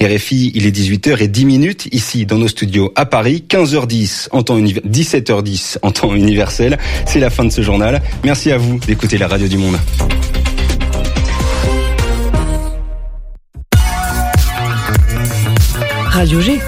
RFI, il est 18h et 10 minutes ici dans nos studios à Paris, 15h10 en temps 17h10 en temps universel. C'est la fin de ce journal. Merci à vous d'écouter la radio du monde. Radio G.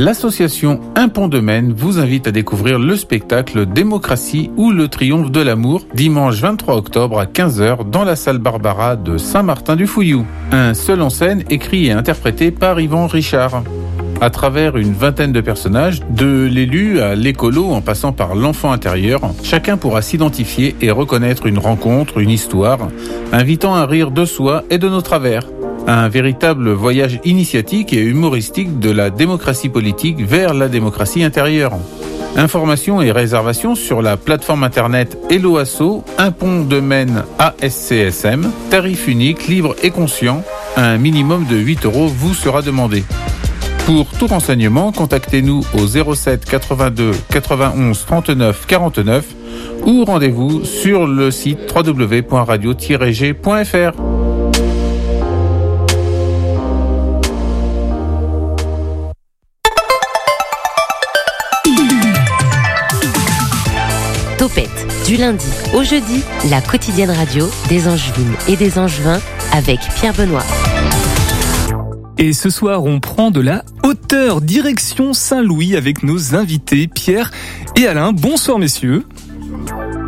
L'association Un Pont de Maine vous invite à découvrir le spectacle Démocratie ou le triomphe de l'amour dimanche 23 octobre à 15h dans la salle Barbara de Saint-Martin-du-Fouillou. Un seul en scène écrit et interprété par Yvan Richard. À travers une vingtaine de personnages, de l'élu à l'écolo en passant par l'enfant intérieur, chacun pourra s'identifier et reconnaître une rencontre, une histoire, invitant à rire de soi et de nos travers un véritable voyage initiatique et humoristique de la démocratie politique vers la démocratie intérieure. Informations et réservations sur la plateforme internet Eloasso, un pont de Maine ASCSM, tarif unique, libre et conscient, un minimum de 8 euros vous sera demandé. Pour tout renseignement, contactez-nous au 07 82 91 39 49 ou rendez-vous sur le site www.radio-g.fr. du lundi au jeudi, la quotidienne radio des Angevines et des Angevins avec Pierre Benoît. Et ce soir, on prend de la hauteur, direction Saint-Louis avec nos invités Pierre et Alain. Bonsoir messieurs.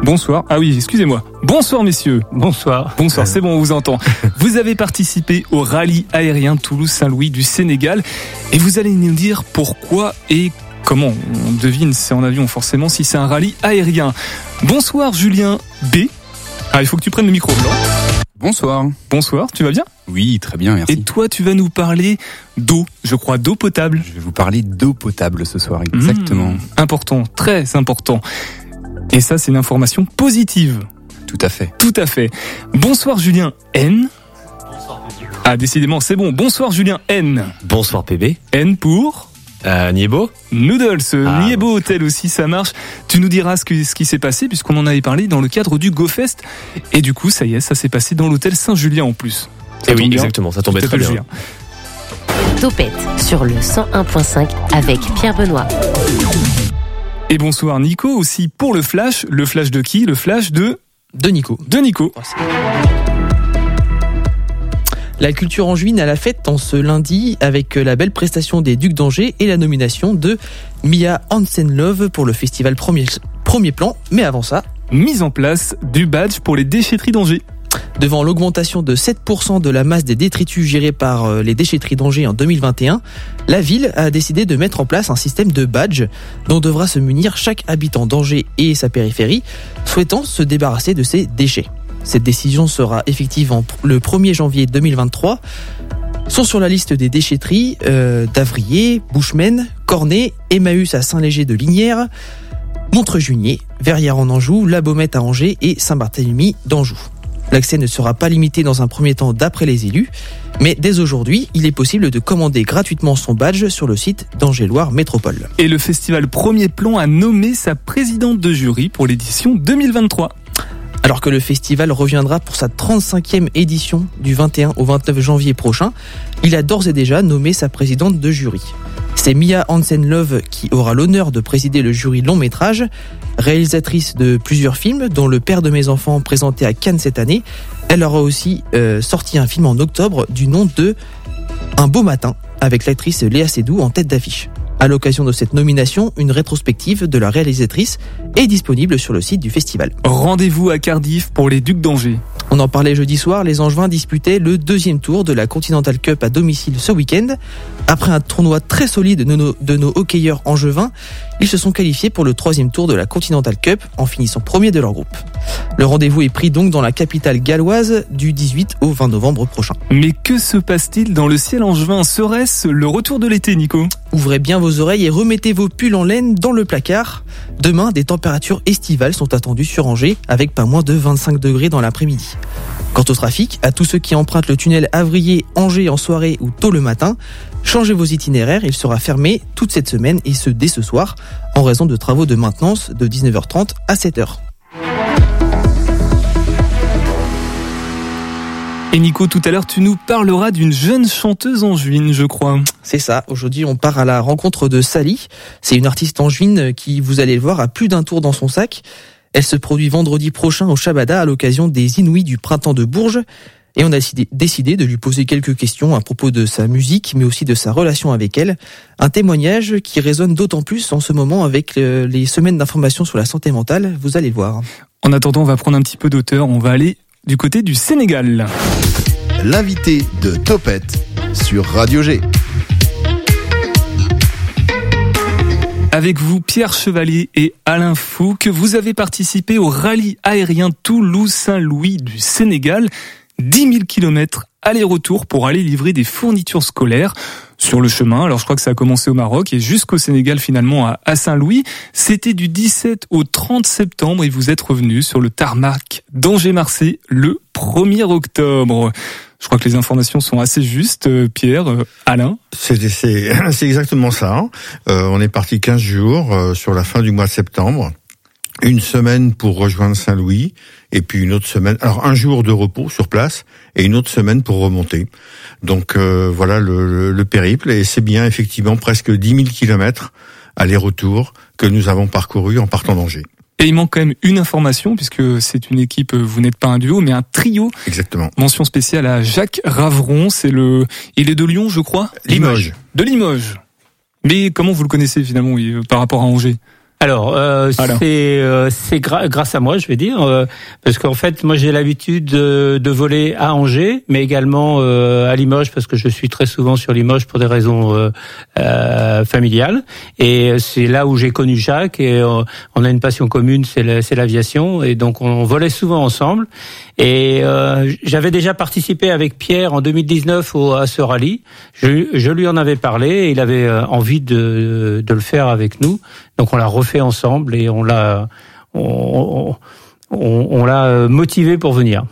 Bonsoir. Ah oui, excusez-moi. Bonsoir messieurs. Bonsoir. Bonsoir, c'est bon, on vous entend. Vous avez participé au rallye aérien Toulouse-Saint-Louis du Sénégal et vous allez nous dire pourquoi et comment on devine c'est en avion forcément si c'est un rallye aérien. Bonsoir Julien B. Ah, il faut que tu prennes le micro blanc. Bonsoir. Bonsoir, tu vas bien? Oui, très bien, merci. Et toi, tu vas nous parler d'eau, je crois, d'eau potable. Je vais vous parler d'eau potable ce soir, exactement. Mmh, important, très important. Et ça, c'est une information positive. Tout à fait. Tout à fait. Bonsoir Julien N. Bonsoir Ah, décidément, c'est bon. Bonsoir Julien N. Bonsoir PB. N pour euh, Niebo Noodles, ah, Niebo Hotel aussi, ça marche. Tu nous diras ce, que, ce qui s'est passé, puisqu'on en avait parlé dans le cadre du GoFest. Et du coup, ça y est, ça s'est passé dans l'hôtel Saint-Julien en plus. Ça et oui, exactement, ça tombait très bien. Julien. Topette sur le 101.5 avec Pierre Benoît. Et bonsoir Nico aussi pour le flash. Le flash de qui? Le flash de... De Nico. De Nico. La culture en juin à la fête en ce lundi avec la belle prestation des Ducs d'Angers et la nomination de Mia Hansen-Love pour le festival premier, premier plan. Mais avant ça... Mise en place du badge pour les déchetteries d'Angers. Devant l'augmentation de 7% de la masse des détritus gérés par les déchetteries d'Angers en 2021, la ville a décidé de mettre en place un système de badge dont devra se munir chaque habitant d'Angers et sa périphérie souhaitant se débarrasser de ses déchets. Cette décision sera effective le 1er janvier 2023. Sont sur la liste des déchetteries euh, d'Avrier, Bouchemen, Cornet, Emmaüs à Saint-Léger de Linière, Montrejunier, Verrières en Anjou, La Baumette à Angers et Saint-Barthélemy d'Anjou. L'accès ne sera pas limité dans un premier temps d'après les élus, mais dès aujourd'hui, il est possible de commander gratuitement son badge sur le site d'Angéloire Métropole. Et le festival Premier Plan a nommé sa présidente de jury pour l'édition 2023 alors que le festival reviendra pour sa 35e édition du 21 au 29 janvier prochain. Il a d'ores et déjà nommé sa présidente de jury. C'est Mia Hansen-Love qui aura l'honneur de présider le jury long métrage. Réalisatrice de plusieurs films, dont Le père de mes enfants présenté à Cannes cette année, elle aura aussi euh, sorti un film en octobre du nom de Un beau matin, avec l'actrice Léa Seydoux en tête d'affiche. À l'occasion de cette nomination, une rétrospective de la réalisatrice est disponible sur le site du festival. Rendez-vous à Cardiff pour les Ducs d'Angers. On en parlait jeudi soir, les Angevins disputaient le deuxième tour de la Continental Cup à domicile ce week-end. Après un tournoi très solide de nos, de nos hockeyeurs angevins, ils se sont qualifiés pour le troisième tour de la Continental Cup en finissant premier de leur groupe. Le rendez-vous est pris donc dans la capitale galloise du 18 au 20 novembre prochain. Mais que se passe-t-il dans le ciel angevin? Serait-ce le retour de l'été, Nico? Ouvrez bien vos oreilles et remettez vos pulls en laine dans le placard. Demain, des températures estivales sont attendues sur Angers avec pas moins de 25 degrés dans l'après-midi. Quant au trafic, à tous ceux qui empruntent le tunnel Avrier-Angers en soirée ou tôt le matin, changez vos itinéraires, il sera fermé toute cette semaine et ce dès ce soir en raison de travaux de maintenance de 19h30 à 7h. Et Nico, tout à l'heure, tu nous parleras d'une jeune chanteuse angevine, je crois. C'est ça. Aujourd'hui, on part à la rencontre de Sally. C'est une artiste angevine qui, vous allez le voir, a plus d'un tour dans son sac. Elle se produit vendredi prochain au Shabada à l'occasion des Inouïs du printemps de Bourges. Et on a décidé de lui poser quelques questions à propos de sa musique, mais aussi de sa relation avec elle. Un témoignage qui résonne d'autant plus en ce moment avec euh, les semaines d'information sur la santé mentale. Vous allez le voir. En attendant, on va prendre un petit peu d'auteur. On va aller du côté du Sénégal. L'invité de Topette sur Radio G. Avec vous, Pierre Chevalier et Alain Fouque, vous avez participé au rallye aérien Toulouse-Saint-Louis du Sénégal. 10 000 km aller-retour pour aller livrer des fournitures scolaires sur le chemin. Alors je crois que ça a commencé au Maroc et jusqu'au Sénégal finalement à Saint-Louis. C'était du 17 au 30 septembre et vous êtes revenu sur le tarmac d'Angers-Marseille le 1er octobre. Je crois que les informations sont assez justes, euh, Pierre, euh, Alain. C'est exactement ça. Hein. Euh, on est parti 15 jours sur la fin du mois de septembre une semaine pour rejoindre Saint-Louis, et puis une autre semaine, alors un jour de repos sur place, et une autre semaine pour remonter. Donc euh, voilà le, le, périple, et c'est bien effectivement presque 10 000 kilomètres aller-retour que nous avons parcouru en partant d'Angers. Et il manque quand même une information, puisque c'est une équipe, vous n'êtes pas un duo, mais un trio. Exactement. Mention spéciale à Jacques Ravron, c'est le... Il est de Lyon, je crois Limoges. De Limoges. Mais comment vous le connaissez finalement par rapport à Angers? Alors, euh, c'est euh, c'est grâce à moi, je vais dire, euh, parce qu'en fait, moi j'ai l'habitude de, de, voler à Angers, mais également euh, à Limoges, parce que je suis très souvent sur Limoges pour des raisons familiales. Et c'est là où j'ai connu Jacques, et on a une passion commune, c'est l'aviation, et donc on volait souvent ensemble. Et j'avais déjà participé avec Pierre en 2019 au, à ce rallye. Je, je lui en avais parlé, et il avait envie de, de le faire avec nous. Donc on l'a refait ensemble et on l'a on, on l'a motivé pour venir.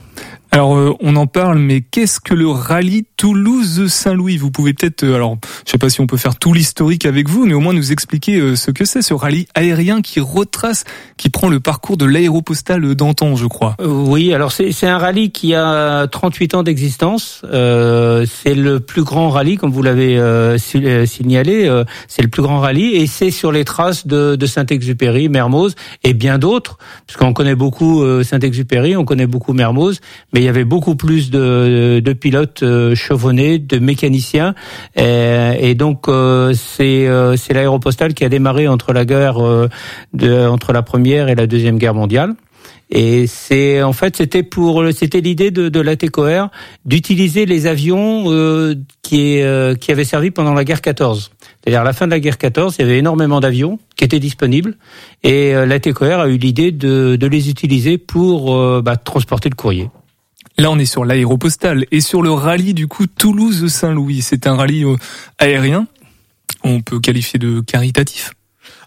Alors euh, on en parle, mais qu'est-ce que le rallye Toulouse-Saint-Louis? Vous pouvez peut-être, euh, alors je sais pas si on peut faire tout l'historique avec vous, mais au moins nous expliquer euh, ce que c'est ce rallye aérien qui retrace, qui prend le parcours de l'aéropostale d'antan, je crois. oui, alors c'est un rallye qui a 38 ans d'existence. c'est le plus grand rallye, comme vous l'avez signalé. c'est le plus grand rallye et c'est sur les traces de, de Saint-Exupéry, Mermoz et bien d'autres, puisqu'on connaît beaucoup Saint-Exupéry, on connaît beaucoup Mermoz, mais il y avait beaucoup plus de, de pilotes euh, chevronnés, de mécaniciens, et, donc euh, c'est euh, c'est l'aéropostale qui a démarré entre la guerre de, entre la première et la deuxième guerre mondiale. Et c'est en fait c'était pour c'était l'idée de, de l'ATCOR d'utiliser les avions euh, qui euh, qui avaient servi pendant la guerre 14. C'est-à-dire à la fin de la guerre 14, il y avait énormément d'avions qui étaient disponibles et euh, l'ATCOR a eu l'idée de, de les utiliser pour euh, bah, transporter le courrier. Là, on est sur l'aéropostale et sur le rallye du coup Toulouse-Saint-Louis. C'est un rallye euh, aérien. On peut qualifier de caritatif.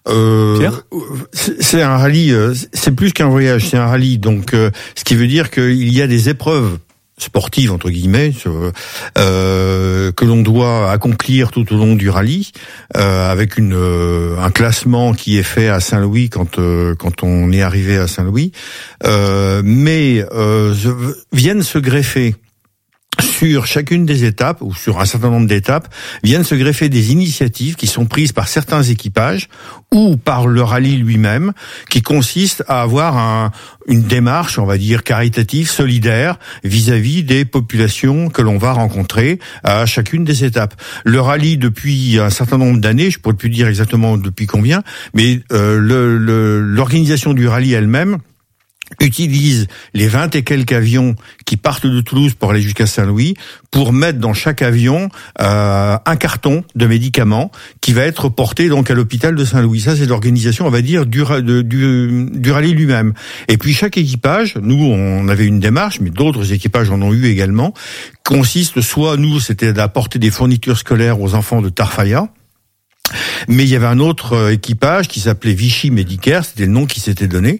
Euh, c'est un rallye, euh, c'est plus qu'un voyage, c'est un rallye. Donc, ce qui veut dire qu'il y a des épreuves sportive entre guillemets euh, que l'on doit accomplir tout au long du rallye euh, avec une euh, un classement qui est fait à Saint-Louis quand euh, quand on est arrivé à Saint-Louis. Mais viennent se greffer sur chacune des étapes ou sur un certain nombre d'étapes viennent se greffer des initiatives qui sont prises par certains équipages ou par le rallye lui-même qui consiste à avoir un, une démarche, on va dire caritative, solidaire vis-à-vis des populations que l'on va rencontrer à chacune des étapes. Le rallye depuis un certain nombre d'années, je pourrais plus dire exactement depuis combien, mais euh, l'organisation du rallye elle-même utilise les 20 et quelques avions qui partent de Toulouse pour aller jusqu'à Saint-Louis pour mettre dans chaque avion euh, un carton de médicaments qui va être porté donc à l'hôpital de Saint-Louis. Ça, c'est l'organisation, on va dire, du, du, du rallye lui-même. Et puis chaque équipage, nous, on avait une démarche, mais d'autres équipages en ont eu également, consiste soit, nous, c'était d'apporter des fournitures scolaires aux enfants de Tarfaya, Mais il y avait un autre euh, équipage qui s'appelait Vichy Medicare, c'était le nom qui s'était donné,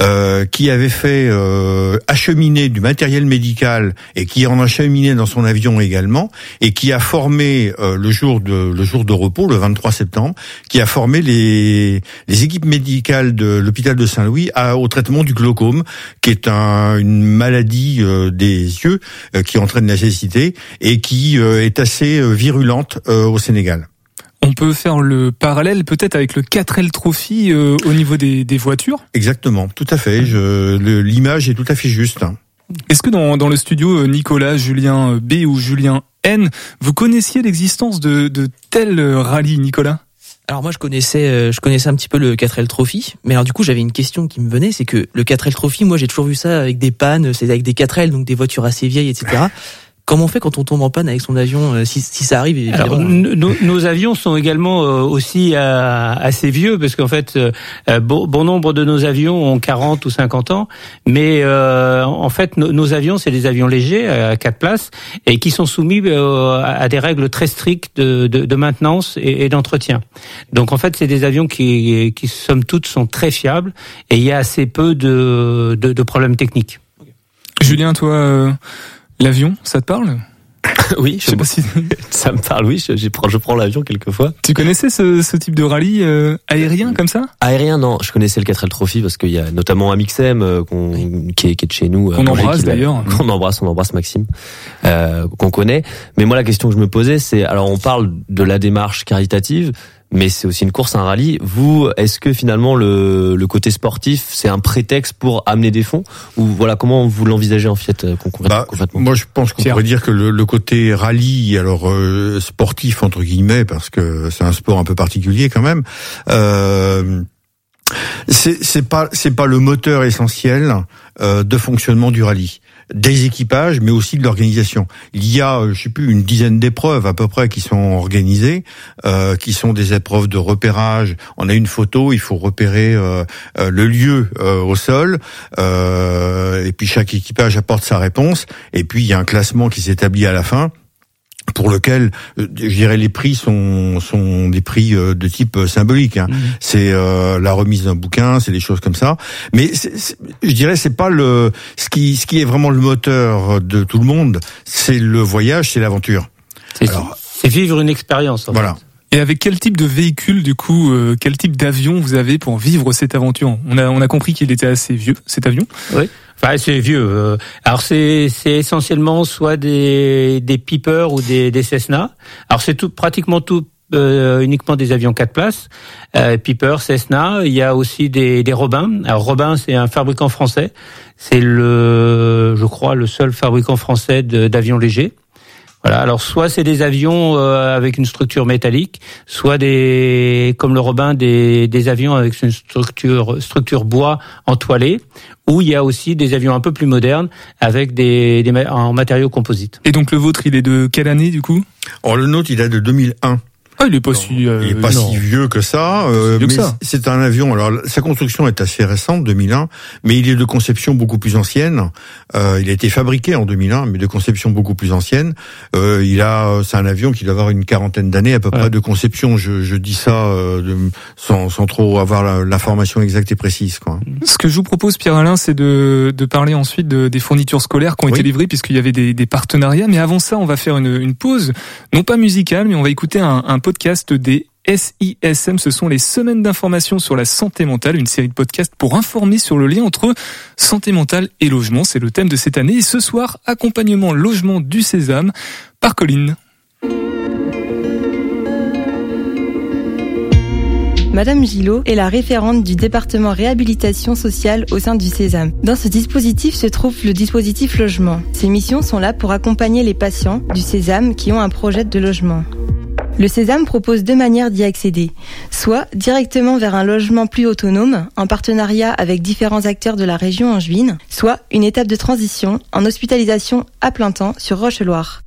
euh, qui avait fait euh, acheminer du matériel médical et qui en acheminé dans son avion également, et qui a formé le jour de repos, le 23 septembre, qui a formé les équipes médicales de l'hôpital de Saint-Louis au traitement du glaucome, qui est un, une maladie des yeux qui entraîne la cécité et qui est assez virulente au Sénégal. On peut faire le parallèle peut-être avec le 4L Trophy euh, au niveau des, des, voitures? Exactement, tout à fait. L'image est tout à fait juste. Est-ce que dans, dans, le studio, euh, Nicolas, Julien euh, B ou Julien N, vous connaissiez l'existence de, de tels rallyes, Nicolas? Alors moi je connaissais je connaissais un petit peu le 4L Trophy, mais alors du coup j'avais une question qui me venait, c'est que le 4L Trophy, moi j'ai toujours vu ça avec des pannes, c'est avec des 4L donc des voitures assez vieilles, etc. Comment on fait quand on tombe en panne avec son avion euh, si, si ça arrive Alors, nos, avions sont également euh, aussi euh, assez vieux parce qu'en fait bon, bon, nombre de nos avions ont 40 ou 50 ans, mais en fait nos, avions c'est des avions légers à quatre places et qui sont soumis à des règles très strictes de, de, de maintenance et, et d'entretien. Donc en fait c'est des avions qui, qui somme toute sont très fiables et il y a assez peu de, de, de problèmes techniques. Julien, toi L'avion, ça te parle oui, je, sais pas si ça me parle. Oui, je, je prends, je prends l'avion quelquefois. Tu connaissais ce, ce type de rallye euh, aérien comme ça? Aérien, non. Je connaissais le 4L Trophy parce qu'il y a notamment un Mixem euh, qui, est, qui, est, de chez nous. Qu'on embrasse d'ailleurs. Qu'on embrasse, on embrasse Maxime, euh, qu'on connaît. Mais moi, la question que je me posais, c'est alors on parle de la démarche caritative, mais c'est aussi une course, un rallye. Vous, est-ce que finalement le, le côté sportif, c'est un prétexte pour amener des fonds ou voilà comment vous l'envisagez en fait euh, bah, concrètement Moi, je pense qu'on pourrait dire que le, le côté rallye, alors euh, sportif entre guillemets, parce que c'est un sport un peu particulier quand même. Euh, c'est pas c'est pas le moteur essentiel euh, de fonctionnement du rallye des équipages, mais aussi de l'organisation. Il y a, euh, je sais plus, une dizaine d'épreuves à peu près qui sont organisées, euh, qui sont des épreuves de repérage. On a une photo, il faut repérer euh, le lieu euh, au sol, et puis chaque équipage apporte sa réponse, et puis il y a un classement qui s'établit à la fin pour lequel euh, je dirais les prix sont sont des prix euh, de type euh, symbolique. Hein. Mmh. C'est la remise d'un bouquin, c'est des choses comme ça. Mais je dirais c'est pas le ce qui ce qui est vraiment le moteur de tout le monde, c'est le voyage, c'est l'aventure. C'est vivre une expérience. Voilà. Et avec quel type de véhicule, du coup, quel type d'avion vous avez pour vivre cette aventure? On a on a compris qu'il était assez vieux cet avion. Oui. Enfin, c'est vieux. Euh. Alors c'est essentiellement soit des des Piper ou des des Cessna. Alors c'est tout pratiquement tout euh, uniquement des avions quatre places. Euh, Piper, Cessna. Il y a aussi des des Robin. Alors Robin, c'est un fabricant français. C'est le, je crois, le seul fabricant français d'avions légers. Voilà. Alors soit c'est des avions euh, avec une structure métallique, soit des comme le Robin des, des avions avec une structure structure bois entoilée, ou il y a aussi des avions un peu plus modernes avec des, des en matériaux composites. Et donc le vôtre, il est de quelle année du coup? Oh le nôtre, il est de 2001. Ah, il est pas si. Euh, il est pas si vieux que ça. Euh, c'est un avion. Alors sa construction est assez récente, 2001, mais il est de conception beaucoup plus ancienne. Euh, il a été fabriqué en 2001, mais de conception beaucoup plus ancienne. Euh, il a, c'est un avion qui doit avoir une quarantaine d'années à peu près de conception. Je, je dis ça euh, de, sans, sans trop avoir l'information exacte et précise. Quoi. Ce que je vous propose, Pierre Alain, c'est de, de parler ensuite de, des fournitures scolaires qui ont été livrées, puisqu'il y avait des, des, partenariats. Mais avant ça, on va faire une, une pause, non pas musicale, mais on va écouter un, un podcast des SISM, ce sont les semaines d'information sur la santé mentale, une série de podcasts pour informer sur le lien entre santé mentale et logement. C'est le thème de cette année. Et ce soir, accompagnement logement du Sésame par Colline. Madame Gillot est la référente du département réhabilitation sociale au sein du Sésame. Dans ce dispositif se trouve le dispositif logement. Ces missions sont là pour accompagner les patients du Sésame qui ont un projet de logement. Le Sésame propose deux manières d'y accéder. Soit directement vers un logement plus autonome, en partenariat avec différents acteurs de la région angevine, soit une étape de transition en hospitalisation à plein temps sur Roche-Loire.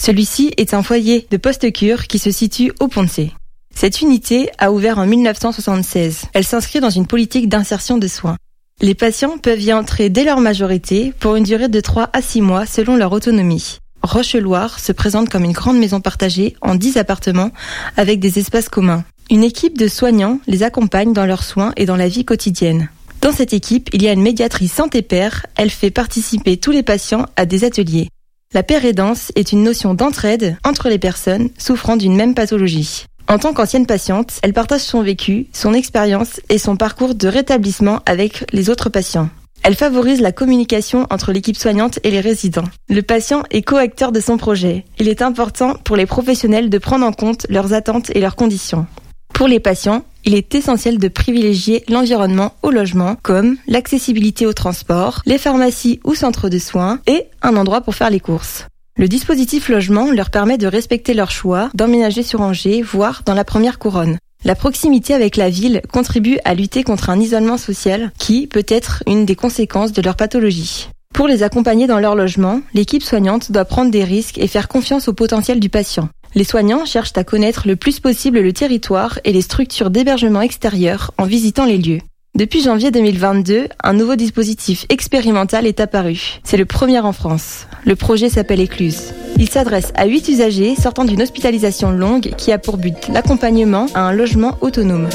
Celui-ci est un foyer de post-cure qui se situe au Pont-de-Cé. Cette unité a ouvert en 1976. Elle s'inscrit dans une politique d'insertion de soins. Les patients peuvent y entrer dès leur majorité pour une durée de 3 à 6 mois selon leur autonomie. Roche-Loire se présente comme une grande maison partagée en 10 appartements avec des espaces communs. Une équipe de soignants les accompagne dans leurs soins et dans la vie quotidienne. Dans cette équipe, il y a une médiatrice santé-père. Elle fait participer tous les patients à des ateliers. La pérédance est une notion d'entraide entre les personnes souffrant d'une même pathologie. En tant qu'ancienne patiente, elle partage son vécu, son expérience et son parcours de rétablissement avec les autres patients. Elle favorise la communication entre l'équipe soignante et les résidents. Le patient est co-acteur de son projet. Il est important pour les professionnels de prendre en compte leurs attentes et leurs conditions. Pour les patients, il est essentiel de privilégier l'environnement au logement, comme l'accessibilité au transport, les pharmacies ou centres de soins et un endroit pour faire les courses. Le dispositif logement leur permet de respecter leur choix, d'emménager sur Angers, voire dans la première couronne. La proximité avec la ville contribue à lutter contre un isolement social qui peut être une des conséquences de leur pathologie. Pour les accompagner dans leur logement, l'équipe soignante doit prendre des risques et faire confiance au potentiel du patient. Les soignants cherchent à connaître le plus possible le territoire et les structures d'hébergement extérieur en visitant les lieux. Depuis janvier 2022, un nouveau dispositif expérimental est apparu. C'est le premier en France. Le projet s'appelle Écluse. Il s'adresse à 8 usagers sortant d'une hospitalisation longue qui a pour but l'accompagnement à un logement autonome.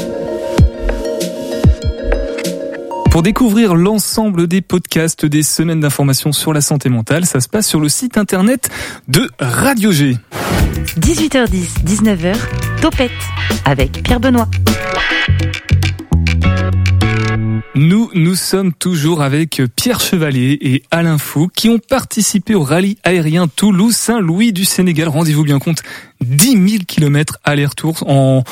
Pour découvrir l'ensemble des podcasts des semaines d'information sur la santé mentale, ça se passe sur le site internet de Radio G. 18h10, 19h, Topette avec Pierre Benoît. Nous, nous sommes toujours avec Pierre Chevalier et Alain Fou qui ont participé au rallye aérien Toulouse-Saint-Louis du Sénégal. Rendez-vous bien compte, 10 000 kilomètres aller-retour en,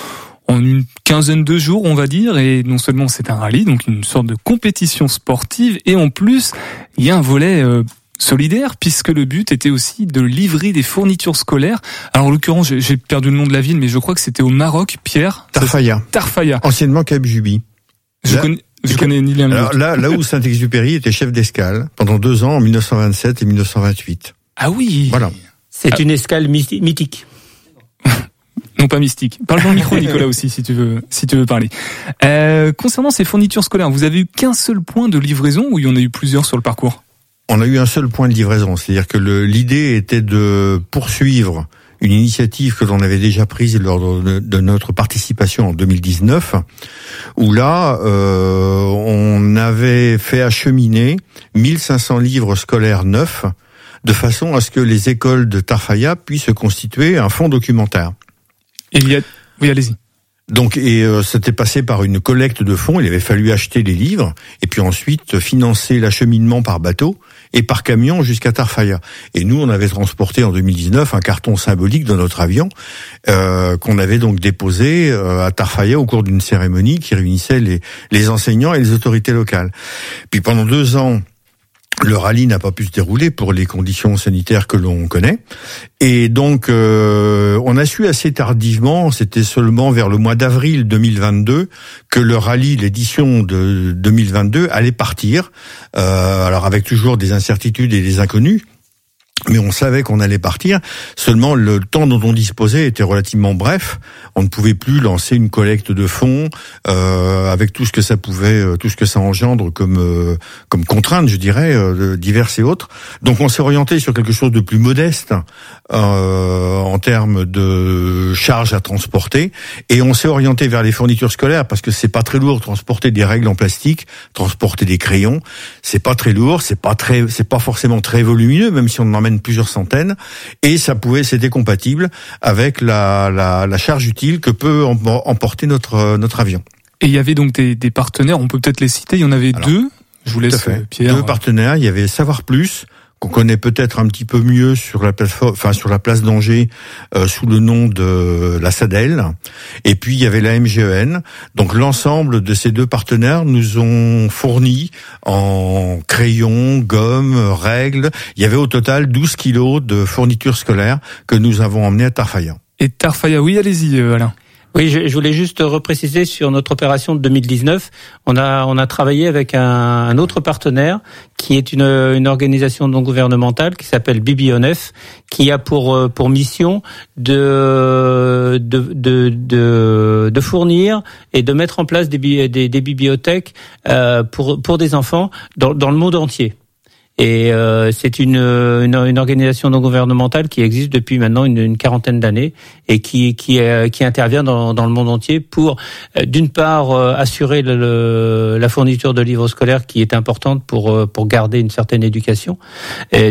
en une quinzaine de jours, on va dire. Et non seulement c'est un rallye, donc une sorte de compétition sportive, et en plus, il y a un volet euh, solidaire puisque le but était aussi de livrer des fournitures scolaires. Alors en l'occurrence, j'ai- perdu le nom de la ville, mais je crois que c'était au Maroc, Pierre. Tarfaya. Tarfaya. Anciennement Cap. Je connais, je connais ni l'un ni l'autre. là, là où Saint-Exupéry était chef d'escale pendant deux ans, en 1927 et 1928. Ah oui. Voilà. C'est une escale mythi- mythique. Non pas mystique. Parle dans le micro Nicolas aussi si tu veux si tu veux parler. Euh, concernant ces fournitures scolaires, vous avez eu qu'un seul point de livraison ou il y en a eu plusieurs sur le parcours? On a eu un seul point de livraison, c'est-à-dire que l'idée était de poursuivre une initiative que l'on avait déjà prise lors de, de notre participation en 2019, où là, euh, on avait fait acheminer 1500 livres scolaires neufs, de façon à ce que les écoles de Tarfaya puissent constituer un fonds documentaire. Et il y a oui allez-y. Donc, et euh, c'était passé par une collecte de fonds. Il avait fallu acheter les livres et puis ensuite financer l'acheminement par bateau et par camion jusqu'à Tarfaya. Et nous, on avait transporté en 2019 un carton symbolique de notre avion euh, qu'on avait donc déposé euh, à Tarfaya au cours d'une cérémonie qui réunissait les, les enseignants et les autorités locales. Puis pendant deux ans. Le rallye n'a pas pu se dérouler pour les conditions sanitaires que l'on connaît. Et donc, euh, on a su assez tardivement, c'était seulement vers le mois d'avril 2022, que le rallye, l'édition de 2022, allait partir. Euh, alors avec toujours des incertitudes et des inconnus. Mais on savait qu'on allait partir. Seulement, le temps dont on disposait était relativement bref. On ne pouvait plus lancer une collecte de fonds euh, avec tout ce que ça pouvait, euh, tout ce que ça engendre comme euh, comme contraintes, je dirais, euh, diverses et autres. Donc, on s'est orienté sur quelque chose de plus modeste euh, en termes de charges à transporter, et on s'est orienté vers les fournitures scolaires parce que c'est pas très lourd de transporter des règles en plastique, transporter des crayons, c'est pas très lourd, c'est pas très, c'est pas forcément très volumineux, même si on en emmène plusieurs centaines, et ça pouvait, c'était compatible avec la, la, la charge utile que peut em- emporter notre notre avion. Et il y avait donc des, des partenaires, on peut peut-être les citer, il y en avait Alors, deux. Je vous laisse euh, Pierre. Deux partenaires. Il y avait Savoir Plus qu'on connaît peut-être un petit peu mieux sur la plateforme, enfin sur la place d'Angers euh, sous le nom de la SADEL. Et puis il y avait la MGEN. Donc l'ensemble de ces deux partenaires nous ont fourni en crayons, gomme, règles. Il y avait au total 12 kilos de fournitures scolaires que nous avons emmenées à Tarfaya. Et Tarfaya, oui, allez-y euh, Alain. Oui, je, voulais juste repréciser sur notre opération de 2019. On a on a travaillé avec un, autre partenaire qui est une, organisation non gouvernementale qui s'appelle Bibionef, qui a pour euh, pour mission de de de fournir et de mettre en place des des, des bibliothèques euh, pour pour des enfants dans dans le monde entier. Et euh, c'est une, une, une, organisation non gouvernementale qui existe depuis maintenant une, quarantaine d'années et qui qui, qui intervient dans, dans, le monde entier pour, d'une part, assurer le, la fourniture de livres scolaires qui est importante pour pour garder une certaine éducation,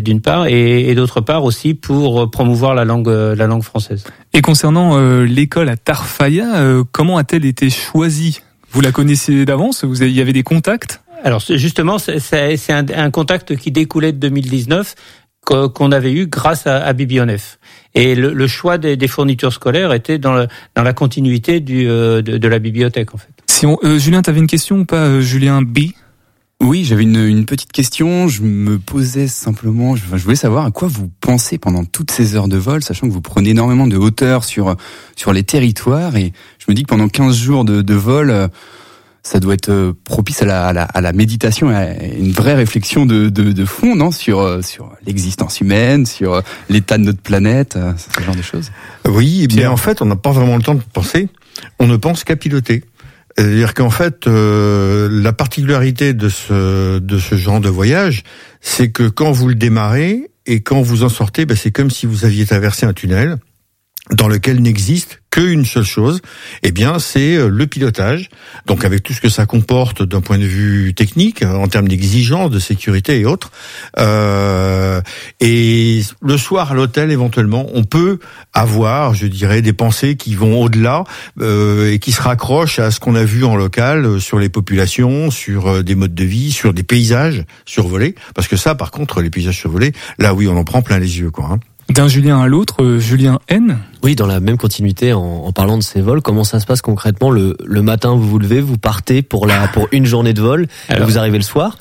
d'une part, et, et d'autre part aussi pour promouvoir la langue la langue française. Et concernant l'école à Tarfaya, comment a-t-elle été choisie? Vous la connaissiez d'avance? Vous y avait des contacts? Alors justement, c'est un, un, contact qui découlait de 2019 qu'on avait eu grâce à, à Bibionef. Et le, le choix des, des, fournitures scolaires était dans, le, dans la continuité du, euh, de, de, la bibliothèque en fait. Si on, euh, Julien, tu avais une question ou pas, euh, Julien B? Oui, j'avais une, une, petite question. Je me posais simplement, je, je, voulais savoir à quoi vous pensez pendant toutes ces heures de vol, sachant que vous prenez énormément de hauteur sur sur les territoires. Et je me dis que pendant 15 jours de, de vol, ça doit être euh, propice à la, à la, à la méditation, à une vraie réflexion de, de, de fond, non, sur euh, sur l'existence humaine, sur euh, l'état de notre planète, ce genre de choses. Oui, bien en fait, on n'a pas vraiment le temps de penser. On ne pense qu'à piloter. C'est-à-dire qu'en fait, euh, la particularité de ce de ce genre de voyage, c'est que quand vous le démarrez et quand vous en sortez, ben c'est comme si vous aviez traversé un tunnel dans lequel n'existe qu'une seule chose, eh bien, c'est euh, le pilotage. Donc, avec tout ce que ça comporte d'un point de vue technique, euh, en termes d'exigence, de sécurité et autres. Euh, et le soir à l'hôtel, éventuellement, on peut avoir, je dirais, des pensées qui vont au-delà euh, et qui se raccrochent à ce qu'on a vu en local euh, sur les populations, sur des modes de vie, sur des paysages survolés. Parce que ça, par contre, les paysages survolés, là, oui, on en prend plein les yeux, quoi. Hein. D'un Julien à l'autre, Julien N oui, dans la même continuité, en, en, parlant de ces vols, comment ça se passe concrètement le, le matin Vous vous levez, vous partez pour la pour une journée de vol, et vous arrivez le soir.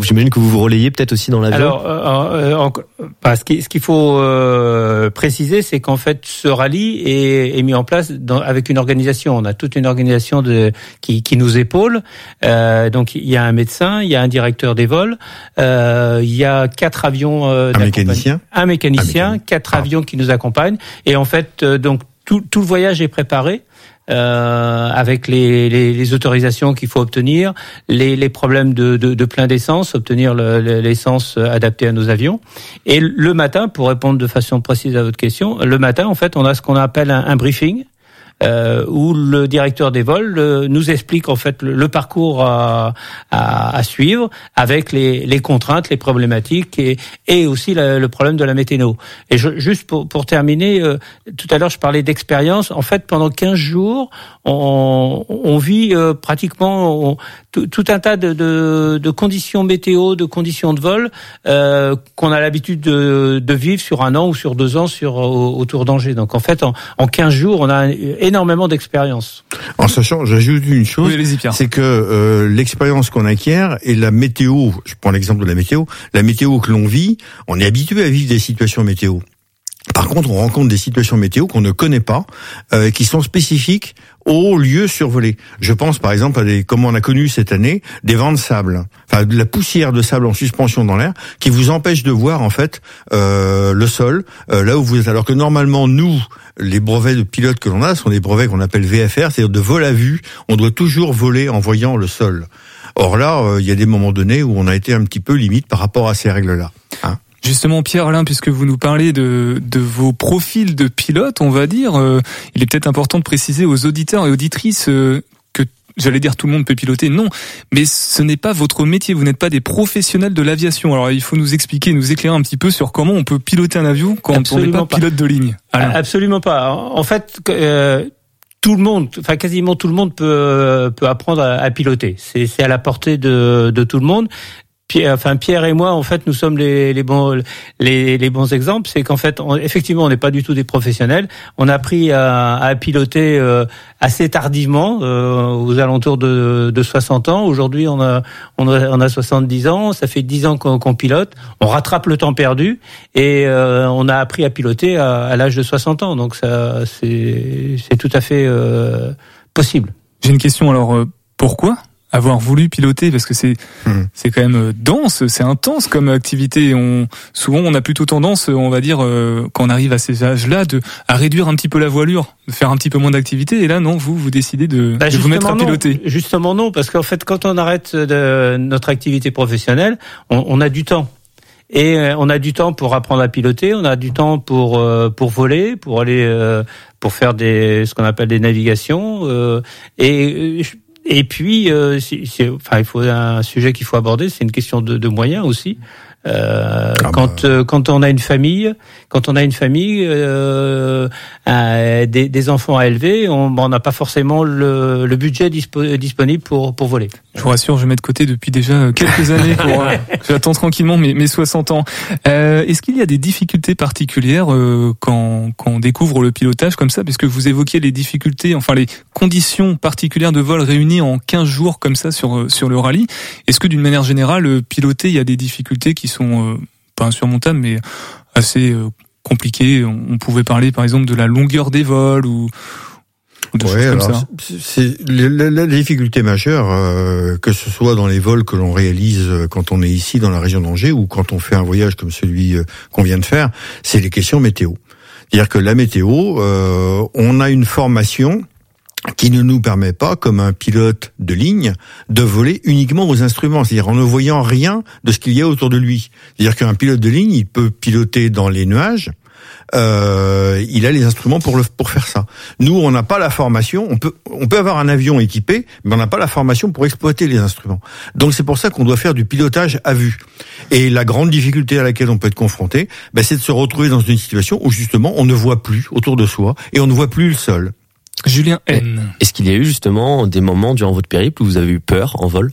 J'imagine que vous vous relayez peut-être aussi dans l'avion. Alors, euh, euh, parce que ce qu'il faut euh, préciser, c'est qu'en fait, ce rallye est, est mis en place dans, avec une organisation. On a toute une organisation de qui, qui nous épaule. Euh, donc, il y a un médecin, il y a un directeur des vols, euh, il y a quatre avions. un mécanicien. Un mécanicien, quatre ah. avions qui nous accompagnent, et en fait euh, donc tout, tout, le voyage est préparé. Euh, avec les, les, les autorisations qu'il faut obtenir, les, les problèmes de, de, de plein d'essence, obtenir l'essence adaptée à nos avions. Et le matin, pour répondre de façon précise à votre question, le matin, en fait, on a ce qu'on appelle un, un briefing euh, où le directeur des vols euh, nous explique en fait le, parcours à, à, à, suivre avec les, les, contraintes, les problématiques et, et aussi le problème de la météo. Et je, juste pour, pour terminer, euh, tout à l'heure je parlais d'expérience. En fait, pendant 15 jours, on, on vit euh, pratiquement tout, tout, un tas de, de, de, conditions météo, de conditions de vol euh, qu'on a l'habitude de, de, vivre sur un an ou sur deux ans sur autour d'Angers. Donc en fait, en, en 15 jours, on a énormément d'expérience. En sachant, j'ajoute une chose, c'est que euh, l'expérience qu'on acquiert et la météo, je prends l'exemple de la météo, la météo que l'on vit, on est habitué à vivre des situations météo. Par contre, on rencontre des situations météo qu'on ne connaît pas, euh, qui sont spécifiques aux lieux survolés. Je pense par exemple à des, comme on a connu cette année, des vents de sable, enfin de la poussière de sable en suspension dans l'air, qui vous empêche de voir en fait euh, le sol euh, là où vous êtes. Alors que normalement, nous, les brevets de pilote que l'on a sont des brevets qu'on appelle VFR, c'est-à-dire de vol à vue. On doit toujours voler en voyant le sol. Or là, euh, il y a des moments donnés où on a été un petit peu limite par rapport à ces règles-là. Hein Justement, Pierre Alain, puisque vous nous parlez de, de vos profils de pilote, on va dire, euh, il est peut-être important de préciser aux auditeurs et auditrices euh, que j'allais dire tout le monde peut piloter, non, mais ce n'est pas votre métier, vous n'êtes pas des professionnels de l'aviation. Alors il faut nous expliquer, nous éclairer un petit peu sur comment on peut piloter un avion quand on n'est pas, pilote de ligne. Absolument pas. En fait, euh, tout le monde, enfin quasiment tout le monde peut peut apprendre à, piloter. C'est à la portée de, de tout le monde. Pierre, enfin Pierre et moi, en fait, nous sommes les, les bons les, les, bons exemples. C'est qu'en fait, on, effectivement, on n'est pas du tout des professionnels. On a appris à, à piloter euh, assez tardivement, euh, aux alentours de, de 60 ans. Aujourd'hui, on a, on a, on a 70 ans. Ça fait 10 ans qu'on pilote. On rattrape le temps perdu et euh, on a appris à piloter à, à l'âge de 60 ans. Donc ça, c'est tout à fait possible. J'ai une question. Alors, pourquoi? Avoir voulu piloter parce que c'est hmm. c'est quand même euh, dense, c'est intense comme activité. On souvent on a plutôt tendance, on va dire, euh, quand on arrive à ces âges-là, de à réduire un petit peu la voilure, de faire un petit peu moins d'activité. Et là, non, vous vous décidez de, bah, de vous mettre à piloter. Justement non, parce qu'en fait, quand on arrête de notre activité professionnelle, on, on a du temps. et euh, on a du temps pour apprendre à piloter, on a du temps pour euh, pour voler, pour aller euh, pour faire des ce qu'on appelle des navigations et et puis c'est enfin il faut un sujet qu'il faut aborder, c'est une question de, de moyens aussi. Euh, ah quand bah. quand on a une famille, quand on a une famille, euh, des, des, enfants à élever, on n'a pas forcément le, le budget disponible pour pour voler. Je vous rassure, je mets de côté depuis déjà quelques années pour euh, j'attends tranquillement mes, mes 60 ans. Euh, Est-ce qu'il y a des difficultés particulières euh, quand, quand on découvre le pilotage comme ça? Puisque vous évoquiez les difficultés, enfin les conditions particulières de vol réunies en 15 jours comme ça sur sur le rallye. Est-ce que d'une manière générale, piloter, il y a des difficultés qui sont euh, pas insurmontables, mais assez compliquées On pouvait parler par exemple de la longueur des vols ou c'est la, la, difficulté majeure, euh, que ce soit dans les vols que l'on réalise euh, quand on est ici dans la région d'Angers ou quand on fait un voyage comme celui euh, qu'on vient de faire, c'est les questions météo. C'est-à-dire que la météo, on a une formation qui ne nous permet pas, comme un pilote de ligne, de voler uniquement aux instruments, c'est-à-dire en ne voyant rien de ce qu'il y a autour de lui. C'est-à-dire qu'un pilote de ligne, il peut piloter dans les nuages, euh, il a les instruments pour le pour faire ça. Nous, on n'a pas la formation. On peut on peut avoir un avion équipé, mais on n'a pas la formation pour exploiter les instruments. Donc c'est pour ça qu'on doit faire du pilotage à vue. Et la grande difficulté à laquelle on peut être confronté, ben, c'est de se retrouver dans une situation où justement on ne voit plus autour de soi et on ne voit plus le sol. Julien N. Est-ce qu'il y a eu justement des moments durant votre périple où vous avez eu peur en vol?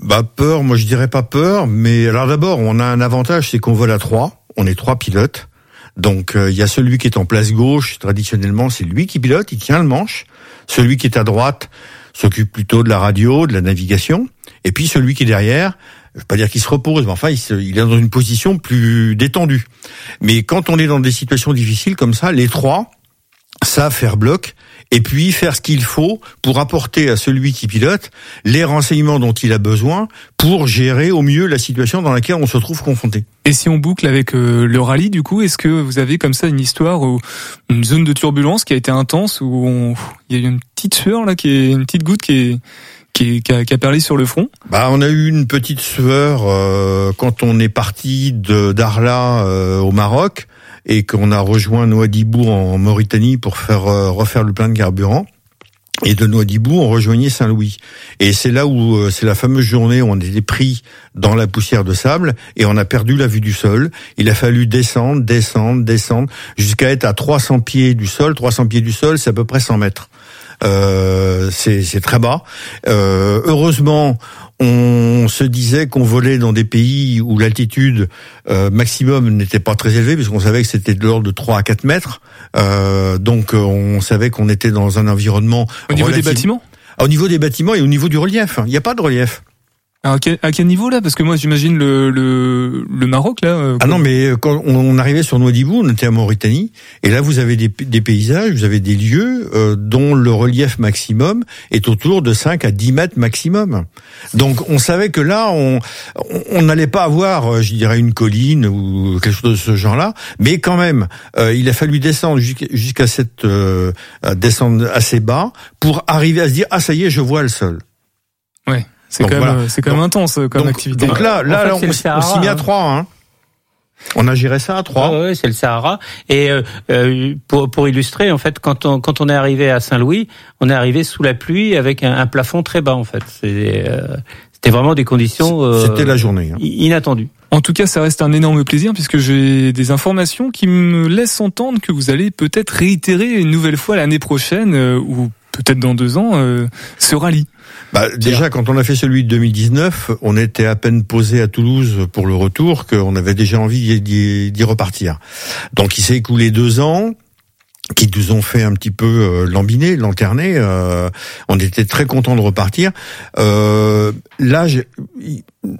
Bah peur, moi je dirais pas peur, mais alors d'abord on a un avantage, c'est qu'on vole à trois, on est trois pilotes, donc euh, il y a celui qui est en place gauche, traditionnellement c'est lui qui pilote, il tient le manche. Celui qui est à droite s'occupe plutôt de la radio, de la navigation. Et puis celui qui est derrière, je veux pas dire qu'il se repose, mais enfin il, il, est dans une position plus détendue. Mais quand on est dans des situations difficiles comme ça, les trois faire bloc et puis faire ce qu'il faut pour apporter à celui qui pilote les renseignements dont il a besoin pour gérer au mieux la situation dans laquelle on se trouve confronté. Et si on boucle avec euh, le rallye, du coup, est-ce que vous avez comme ça une histoire ou une zone de turbulence qui a été intense où il y a eu une petite sueur là, qui est une petite goutte qui est qui, a, qui a perlé sur le front? Bah, on a eu une petite sueur euh, quand on est parti de d'Arla euh, au Maroc et qu'on a rejoint Nouadhibou en Mauritanie pour faire euh, refaire le plein de carburant. Et de Nouadhibou, on rejoignait Saint-Louis. Et c'est là où euh, c'est la fameuse journée où on était pris dans la poussière de sable et on a perdu la vue du sol. Il a fallu descendre, descendre, descendre jusqu'à être à 300 pieds du sol. 300 pieds du sol, c'est à peu près 100 mètres. Euh, c'est très bas. Euh, heureusement, on se disait qu'on volait dans des pays où l'altitude euh, maximum n'était pas très élevée, puisqu'on savait que c'était de l'ordre de 3 à 4 mètres. Euh, donc on savait qu'on était dans un environnement... Au niveau des bâtiments? Au niveau des bâtiments et au niveau du relief. Il n'y a pas de relief. À quel, à quel niveau là? Parce que moi j'imagine le, le, le, Maroc là. Euh, ah non mais euh, quand on arrivait sur Nouadhibou, on était en Mauritanie et là vous avez des, des paysages, vous avez des lieux euh, dont le relief maximum est autour de 5 à 10 mètres maximum. Donc on savait que là on on n'allait pas avoir, je dirais, une colline ou quelque chose de ce genre-là, mais quand même il a fallu descendre jusqu'à cette descendre assez bas pour arriver à se dire ah ça y est je vois le sol. Ouais. C'est quand, même, c'est quand même intense comme activité. Donc là, là, on, s'y met à trois. Hein. On a géré ça à trois. oui, c'est le Sahara. Et euh, euh, pour, pour illustrer, en fait, quand on, quand on est arrivé à Saint-Louis, on est arrivé sous la pluie avec un, un plafond très bas, en fait. Euh, c'était vraiment des conditions. Euh, C'était la journée. Hein. Inattendues. En tout cas, ça reste un énorme plaisir puisque j'ai des informations qui me laissent entendre que vous allez peut-être réitérer une nouvelle fois l'année prochaine ou peut-être dans deux ans ce rallye. Bah, déjà, quand on a fait celui de 2019, on était à peine posé à Toulouse pour le retour qu'on avait déjà envie d'y repartir. Donc il s'est écoulé deux ans qui nous ont fait un petit peu euh, lambiner, lanterner. Euh, on était très contents de repartir. Euh, l'âge,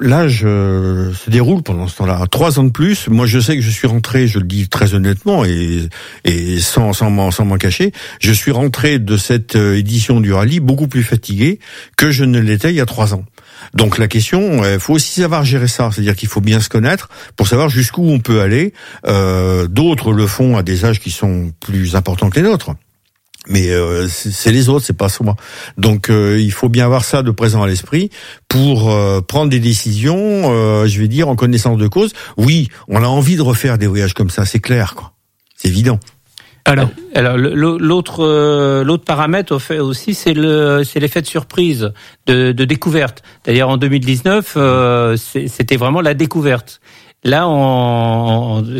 l'âge se déroule pendant ce temps-là. Trois ans de plus. Moi, je sais que je suis rentré, je le dis très honnêtement et, et sans sans m'en sans m'en cacher, je suis rentré de cette euh, édition du rallye beaucoup plus fatigué que je ne l'étais il y a trois ans. Donc la question, il faut aussi savoir gérer ça, c'est-à-dire qu'il faut bien se connaître pour savoir jusqu'où on peut aller. Euh, D'autres le font à des âges qui sont plus importants que les nôtres. mais euh, c'est les autres, c'est pas moi. Donc euh, il faut bien avoir ça de présent à l'esprit pour euh, prendre des décisions. euh, je vais dire en connaissance de cause. Oui, on a envie de refaire des voyages comme ça, c'est clair, quoi. C'est évident. Alors, Alors l'autre euh, l'autre paramètre au fait aussi c'est le c'est l'effet de surprise de, de découverte. D'ailleurs en 2019 euh, c'était vraiment la découverte. Là,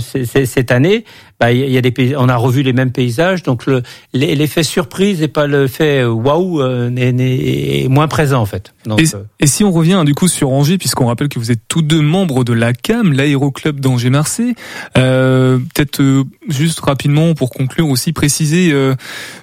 c'est- cette année, bah, il y a- des pays, on a revu les mêmes paysages, donc le- l'e- l'effet surprise et pas l'effet waouh euh, n'est- n'est- est moins présent en fait. Donc, Et, euh, et si on revient du coup sur Angers, puisqu'on rappelle que vous êtes tous deux membres de l'ACAM, l'aéroclub d'Angers-Marseille, euh, peut-être euh, juste rapidement pour conclure aussi préciser euh,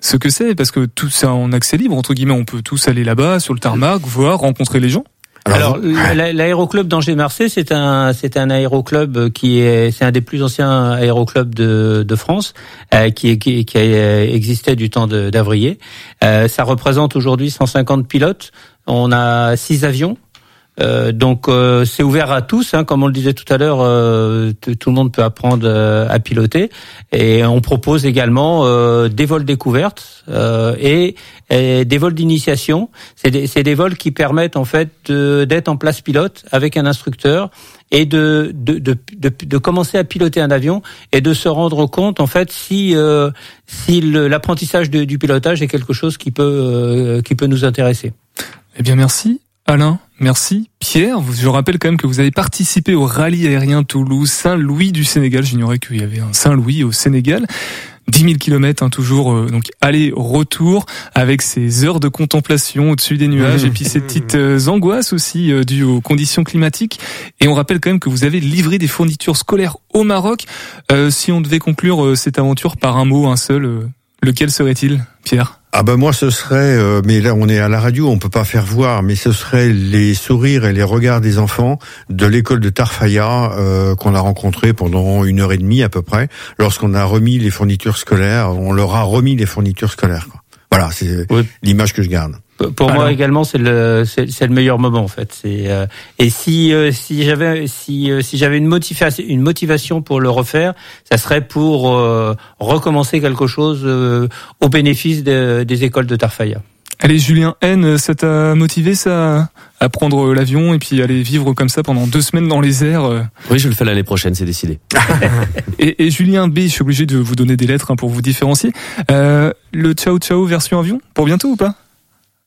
ce que c'est, parce que tout ça en accès libre, entre guillemets, on peut tous aller là-bas sur le tarmac, voir, rencontrer les gens. Alors, la- l'aéroclub d'Angers-Marseille, c'est un, c'est un aéroclub qui est, c'est un des plus anciens aéroclubs de, de France, euh, qui, qui, qui a existé du temps d'Avrier. Euh, ça représente aujourd'hui 150 pilotes. On a six avions. Euh, donc euh, c'est ouvert à tous, hein, comme on le disait tout à l'heure, euh, tout le monde peut apprendre euh, à piloter. Et on propose également euh, des vols découvertes et, et des vols d'initiation. C'est des, des vols qui permettent en fait d'être en place pilote avec un instructeur et de de, de, de, de commencer à piloter un avion et de se rendre compte en fait si si l'apprentissage du pilotage est quelque chose qui peut qui peut nous intéresser. Eh bien, merci. Alain, merci. Pierre, je rappelle quand même que vous avez participé au rallye aérien Toulouse Saint-Louis du Sénégal. J'ignorais qu'il y avait un Saint-Louis au Sénégal. 10 000 kilomètres, hein, toujours, euh, donc aller-retour avec ces heures de contemplation au-dessus des nuages et puis ces petites euh, angoisses aussi euh, dues aux conditions climatiques. Et on rappelle quand même que vous avez livré des fournitures scolaires au Maroc. Euh, si on devait conclure euh, cette aventure par un mot, un seul, euh, lequel serait-il, Pierre? Ah ben moi ce serait, euh, mais là on est à la radio, on peut pas faire voir, mais ce serait les sourires et les regards des enfants de l'école de Tarfaya euh, qu'on a rencontré pendant une heure et demie à peu près, lorsqu'on a remis les fournitures scolaires, on leur a remis les fournitures scolaires. Quoi. Voilà, c'est l'image que je garde. Pour moi également, c'est le c'est le meilleur moment en fait. C'est euh, et si euh, si j'avais si euh, si j'avais une motivation une motivation pour le refaire, ça serait pour euh, recommencer quelque chose euh, au bénéfice de- des écoles de Tarfaya. Allez, Julien N, ça t'a motivé ça à prendre l'avion et puis aller vivre comme ça pendant deux semaines dans les airs euh Oui, je le fais l'année prochaine, c'est décidé. et, et Julien B, je suis obligé de vous donner des lettres hein, pour vous différencier. Euh, le ciao ciao version avion pour bientôt ou pas?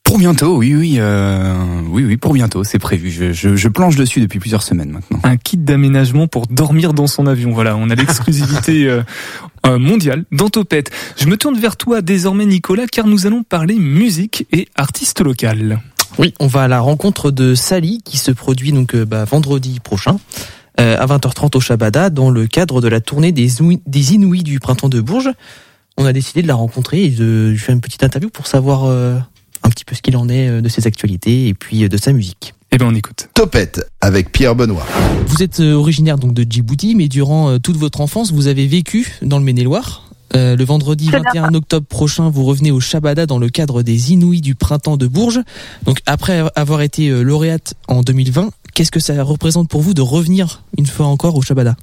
Pour bientôt, oui, oui, euh, oui, oui, pour bientôt, c'est prévu. Je, je, je planche dessus depuis plusieurs semaines maintenant. Un kit d'aménagement pour dormir dans son avion. Voilà, on a l'exclusivité euh, euh, mondiale dans Topette. Je me tourne vers toi désormais, Nicolas, car nous allons parler musique et artistes local. Oui, on va à la rencontre de Sally qui se produit donc euh, bah, vendredi prochain euh, à 20h30 au Shabada dans le cadre de la tournée des, Ouï- des Inouïs du printemps de Bourges. On a décidé de la rencontrer et de lui faire une petite interview pour savoir euh, un petit peu ce qu'il en est euh, de ses actualités et puis euh, de sa musique. Eh ben on écoute. Topette avec Pierre Benoît. Vous êtes euh, originaire donc de Djibouti, mais durant toute votre enfance, vous avez vécu dans le Maine-et-Loire. Euh, le vendredi 21 octobre prochain, vous revenez au Shabada dans le cadre des Inouïs du printemps de Bourges. Donc après avoir été lauréate en 2020, qu'est-ce que ça représente pour vous de revenir une fois encore au Shabada?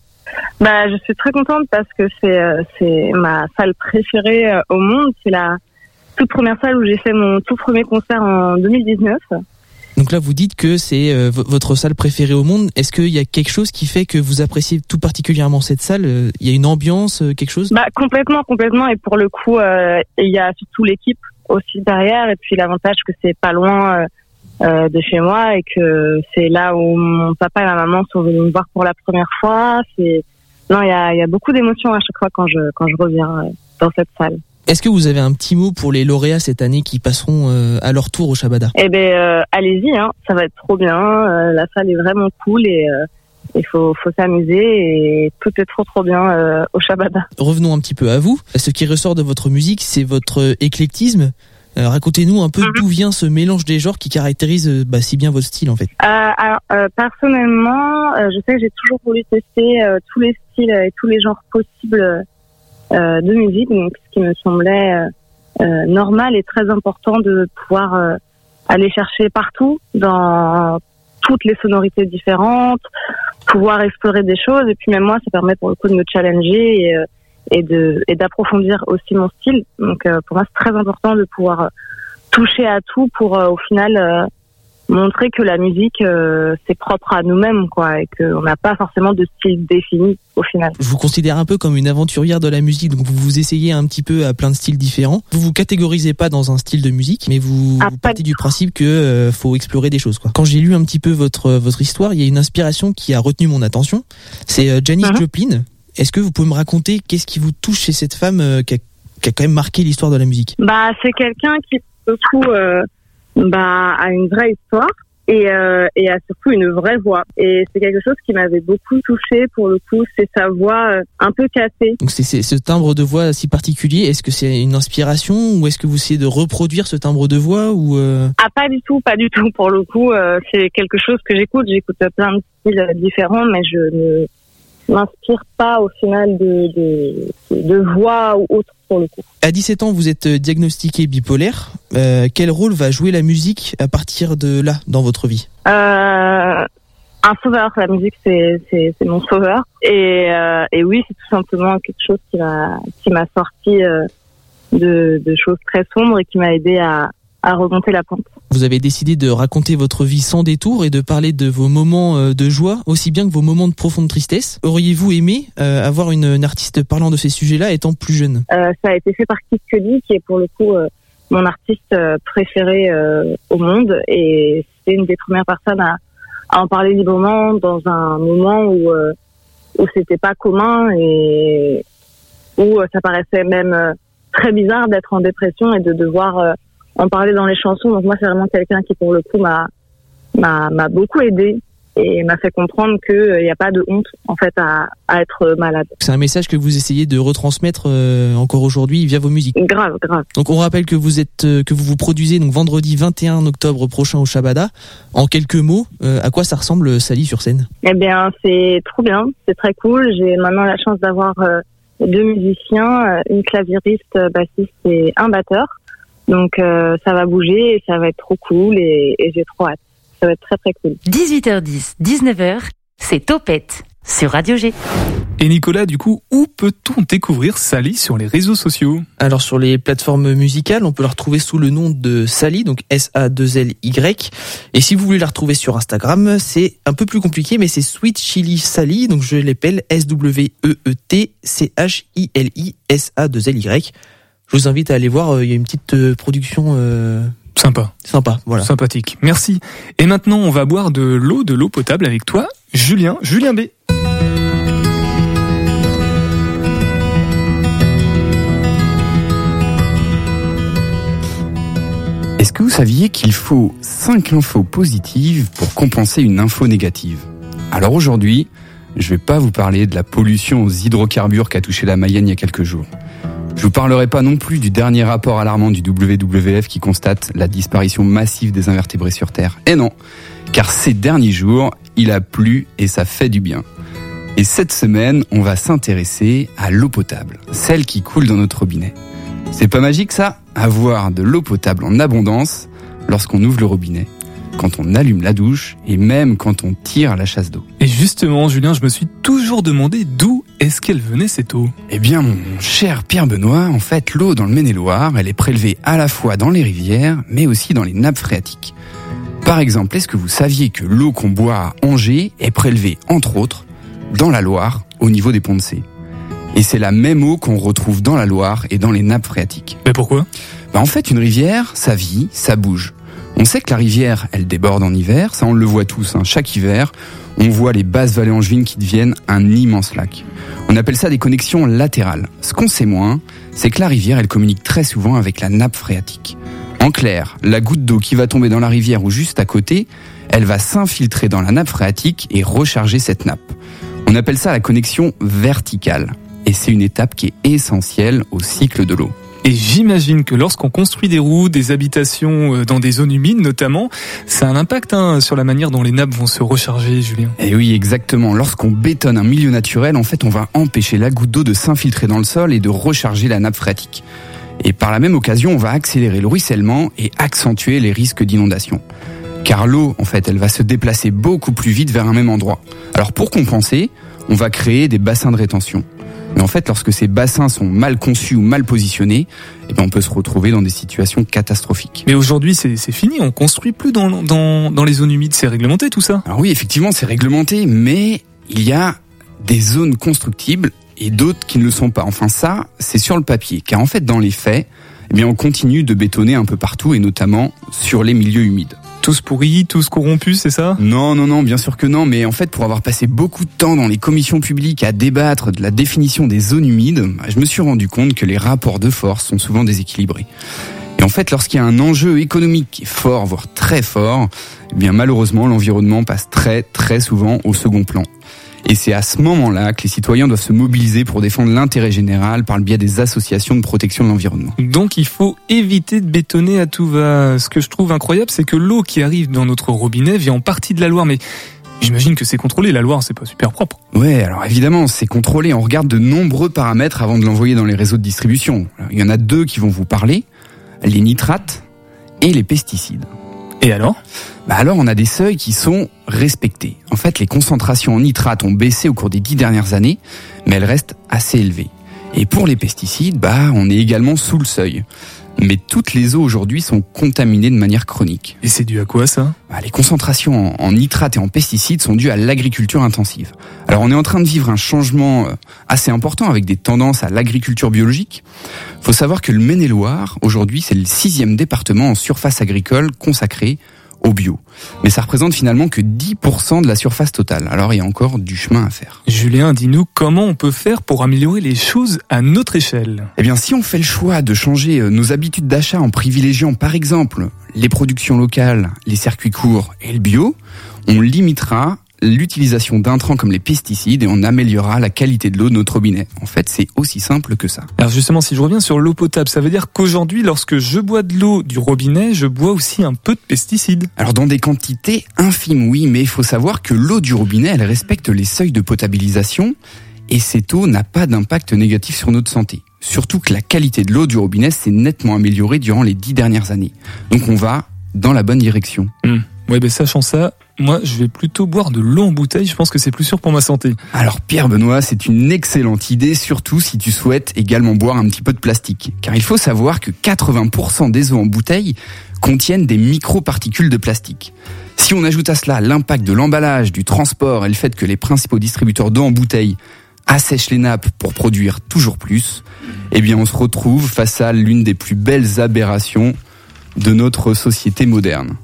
Bah, je suis très contente parce que c'est c'est ma salle préférée au monde. C'est la toute première salle où j'ai fait mon tout premier concert en 2019. Donc là, vous dites que c'est euh, votre salle préférée au monde. Est-ce qu'il y a quelque chose qui fait que vous appréciez tout particulièrement cette salle? Euh, Il y a une ambiance, euh, quelque chose? Bah, complètement, complètement. Et pour le coup, euh, il y a surtout l'équipe aussi derrière. Et puis l'avantage que c'est pas loin euh, de chez moi et que c'est là où mon papa et ma maman sont venus me voir pour la première fois. C'est non, il y a, y a beaucoup d'émotions à chaque fois quand je quand je reviens dans cette salle. Est-ce que vous avez un petit mot pour les lauréats cette année qui passeront euh, à leur tour au Shabada? Eh ben, euh, allez-y, hein, ça va être trop bien. Euh, la salle est vraiment cool et euh, il faut, faut s'amuser et tout est trop trop bien euh, au Shabada. Revenons un petit peu à vous. Ce qui ressort de votre musique, c'est votre éclectisme. Euh, Racontez-nous un peu d'où vient ce mélange des genres qui caractérise euh, bah, si bien votre style en fait. Euh, alors euh, personnellement, euh, je sais que j'ai toujours voulu tester euh, tous les styles et tous les genres possibles euh, de musique, donc ce qui me semblait euh, euh, normal et très important de pouvoir euh, aller chercher partout dans toutes les sonorités différentes, pouvoir explorer des choses et puis même moi ça permet pour le coup de me challenger et, euh, de et d'approfondir aussi mon style. Donc euh, pour moi c'est très important de pouvoir toucher à tout pour euh, au final euh, montrer que la musique c'est propre à nous-mêmes quoi et qu'on n'a pas forcément de style défini au final. Je vous considère un peu comme une aventurière de la musique donc vous vous essayez un petit peu à plein de styles différents. Vous vous catégorisez pas dans un style de musique mais vous, Ah, vous partez du principe que faut explorer des choses quoi. Quand j'ai lu un petit peu votre votre histoire, il y a une inspiration qui a retenu mon attention. C'est euh, Janis Mhm. Joplin. Est-ce que vous pouvez me raconter qu'est-ce qui vous touche chez cette femme euh, qui a qui a quand même marqué l'histoire de la musique? Bah, c'est quelqu'un qui, pour le coup, euh, bah, a une vraie histoire et, euh, et a surtout une vraie voix. Et c'est quelque chose qui m'avait beaucoup touché pour le coup, c'est sa voix euh, un peu cassée. Donc c'est c'est ce timbre de voix si particulier. Est-ce que c'est une inspiration ou est-ce que vous essayez de reproduire ce timbre de voix ou euh, Ah, pas du tout, pas du tout. Pour le coup, euh, c'est quelque chose que j'écoute. J'écoute plein de styles différents, mais je ne m'inspire pas au final de, de, de voix ou autre pour le coup. À 17 ans, vous êtes diagnostiqué bipolaire. Euh, quel rôle va jouer la musique à partir de là dans votre vie? Euh, un sauveur, la musique c'est c'est c'est mon sauveur et euh, et oui c'est tout simplement quelque chose qui m'a qui m'a sorti de de choses très sombres et qui m'a aidé à à remonter la pente. Vous avez décidé de raconter votre vie sans détour et de parler de vos moments euh, de joie aussi bien que vos moments de profonde tristesse. Auriez-vous aimé euh, avoir une, une artiste parlant de ces sujets-là étant plus jeune? Euh, ça a été fait par Kid Cudi qui est pour le coup euh, mon artiste préféré au monde et c'est une des premières personnes à, à en parler librement dans un moment où où c'était pas commun et où ça paraissait même très bizarre d'être en dépression et de devoir en parler dans les chansons. Donc moi c'est vraiment quelqu'un qui pour le coup m'a m'a m'a beaucoup aidé et m'a fait comprendre que il n'y a pas de honte en fait à, à être malade. C'est un message que vous essayez de retransmettre euh, encore aujourd'hui via vos musiques. Grave, grave. Donc on rappelle que vous êtes euh, que vous vous produisez donc vendredi 21 octobre prochain au Shabada. En quelques mots, euh, à quoi ça ressemble euh, Sally sur scène? Eh bien, c'est trop bien, c'est très cool. J'ai maintenant la chance d'avoir euh, deux musiciens, euh, une claviériste, euh, bassiste et un batteur. Donc euh, ça va bouger et ça va être trop cool et, et j'ai trop hâte. Ça va être très très cool. 18h10, 19h, c'est Topette sur Radio G. Et Nicolas, du coup, où peut-on découvrir Sally sur les réseaux sociaux? Alors sur les plateformes musicales, on peut la retrouver sous le nom de Sally, donc S-A-2-L-Y. Et si vous voulez la retrouver sur Instagram, c'est un peu plus compliqué, mais c'est Sweet Chili Sally, donc je l'appelle S-W-E-E-T-C-H-I-L-I S-A-2-L-Y. Je vous invite à aller voir, euh, il y a une petite euh, production euh, Sympa. sympa, voilà. Sympathique. Merci. Et maintenant, on va boire de l'eau, de l'eau potable avec toi, Julien, Julien B. Est-ce que vous saviez qu'il faut 5 infos positives pour compenser une info négative? Alors aujourd'hui, je vais pas vous parler de la pollution aux hydrocarbures qu'a touché la Mayenne il y a quelques jours. Je vous parlerai pas non plus du dernier rapport alarmant du WWF qui constate la disparition massive des invertébrés sur Terre. Et non, car ces derniers jours, il a plu et ça fait du bien. Et cette semaine, on va s'intéresser à l'eau potable, celle qui coule dans notre robinet. C'est pas magique ça? Avoir de l'eau potable en abondance lorsqu'on ouvre le robinet, quand on allume la douche et même quand on tire à la chasse d'eau. Et justement, Julien, je me suis toujours demandé d'où est-ce qu'elle venait cette eau. Eh bien, mon cher Pierre Benoît, en fait, l'eau dans le Maine-et-Loire, elle est prélevée à la fois dans les rivières, mais aussi dans les nappes phréatiques. Par exemple, est-ce que vous saviez que l'eau qu'on boit à Angers est prélevée, entre autres, dans la Loire, au niveau des ponts de C Et c'est la même eau qu'on retrouve dans la Loire et dans les nappes phréatiques. Mais pourquoi? Bah, en fait, une rivière, ça vit, ça bouge. On sait que la rivière, elle déborde en hiver, ça on le voit tous. hein. Chaque hiver, on voit les basses vallées angevines qui deviennent un immense lac. On appelle ça des connexions latérales. Ce qu'on sait moins, c'est que la rivière, elle communique très souvent avec la nappe phréatique. En clair, la goutte d'eau qui va tomber dans la rivière ou juste à côté, elle va s'infiltrer dans la nappe phréatique et recharger cette nappe. On appelle ça la connexion verticale. Et c'est une étape qui est essentielle au cycle de l'eau. Et j'imagine que lorsqu'on construit des routes, des habitations euh, dans des zones humides notamment, ça a un impact hein, sur la manière dont les nappes vont se recharger, Julien. Et oui, exactement. Lorsqu'on bétonne un milieu naturel, en fait, on va empêcher la goutte d'eau de s'infiltrer dans le sol et de recharger la nappe phréatique. Et par la même occasion, on va accélérer le ruissellement et accentuer les risques d'inondation. Car l'eau, en fait, elle va se déplacer beaucoup plus vite vers un même endroit. Alors pour compenser, on va créer des bassins de rétention. Mais en fait, lorsque ces bassins sont mal conçus ou mal positionnés, eh bien, on peut se retrouver dans des situations catastrophiques. Mais aujourd'hui, c'est fini, on construit plus dans, dans, dans les zones humides, c'est réglementé tout ça Alors oui, effectivement, c'est réglementé, mais il y a des zones constructibles et d'autres qui ne le sont pas. Enfin ça, c'est sur le papier, car en fait, dans les faits, eh bien, on continue de bétonner un peu partout et notamment sur les milieux humides. Tous pourris, tous corrompus, c'est ça? Non, non, non, bien sûr que non, mais en fait, pour avoir passé beaucoup de temps dans les commissions publiques à débattre de la définition des zones humides, je me suis rendu compte que les rapports de force sont souvent déséquilibrés. Et en fait, lorsqu'il y a un enjeu économique qui est fort, voire très fort, eh bien malheureusement, l'environnement passe très, très souvent au second plan. Et c'est à ce moment-là que les citoyens doivent se mobiliser pour défendre l'intérêt général par le biais des associations de protection de l'environnement. Donc il faut éviter de bétonner à tout va. Ce que je trouve incroyable, c'est que l'eau qui arrive dans notre robinet vient en partie de la Loire, mais j'imagine que c'est contrôlé. La Loire, c'est pas super propre. Ouais, alors évidemment, c'est contrôlé. On regarde de nombreux paramètres avant de l'envoyer dans les réseaux de distribution. Il y en a deux qui vont vous parler les nitrates et les pesticides. Et alors? Bah alors on a des seuils qui sont respectés. En fait, les concentrations en nitrates ont baissé au cours des dix dernières années, mais elles restent assez élevées. Et pour les pesticides, bah on est également sous le seuil. Mais toutes les eaux aujourd'hui sont contaminées de manière chronique. Et c'est dû à quoi ça? Bah, Les concentrations en, en nitrates et en pesticides sont dues à l'agriculture intensive. Alors on est en train de vivre un changement euh, assez important avec des tendances à l'agriculture biologique. faut savoir que le Maine-et-Loire, aujourd'hui, c'est le sixième département en surface agricole consacré au bio. Mais ça représente finalement que 10% de la surface totale. Alors il y a encore du chemin à faire. Julien, dis-nous comment on peut faire pour améliorer les choses à notre échelle Eh bien, si on fait le choix de changer euh, nos habitudes d'achat en privilégiant par exemple les productions locales, les circuits courts et le bio, on limitera l'utilisation d'intrants comme les pesticides et on améliorera la qualité de l'eau de notre robinet. En fait, c'est aussi simple que ça. Alors justement, si je reviens sur l'eau potable, ça veut dire qu'aujourd'hui, lorsque je bois de l'eau du robinet, je bois aussi un peu de pesticides. Alors dans des quantités infimes, oui, mais il faut savoir que l'eau du robinet, elle respecte les seuils de potabilisation et cette eau n'a pas d'impact négatif sur notre santé. Surtout que la qualité de l'eau du robinet s'est nettement améliorée durant les dix dernières années. Donc on va dans la bonne direction. Mmh. Ouais, ben sachant ça, moi je vais plutôt boire de l'eau en bouteille, je pense que c'est plus sûr pour ma santé. Alors Pierre Benoît, c'est une excellente idée, surtout si tu souhaites également boire un petit peu de plastique. Car il faut savoir que 80% des eaux en bouteille contiennent des microparticules de plastique. Si on ajoute à cela l'impact de l'emballage, du transport et le fait que les principaux distributeurs d'eau en bouteille assèchent les nappes pour produire toujours plus, eh bien on se retrouve face à l'une des plus belles aberrations de notre société moderne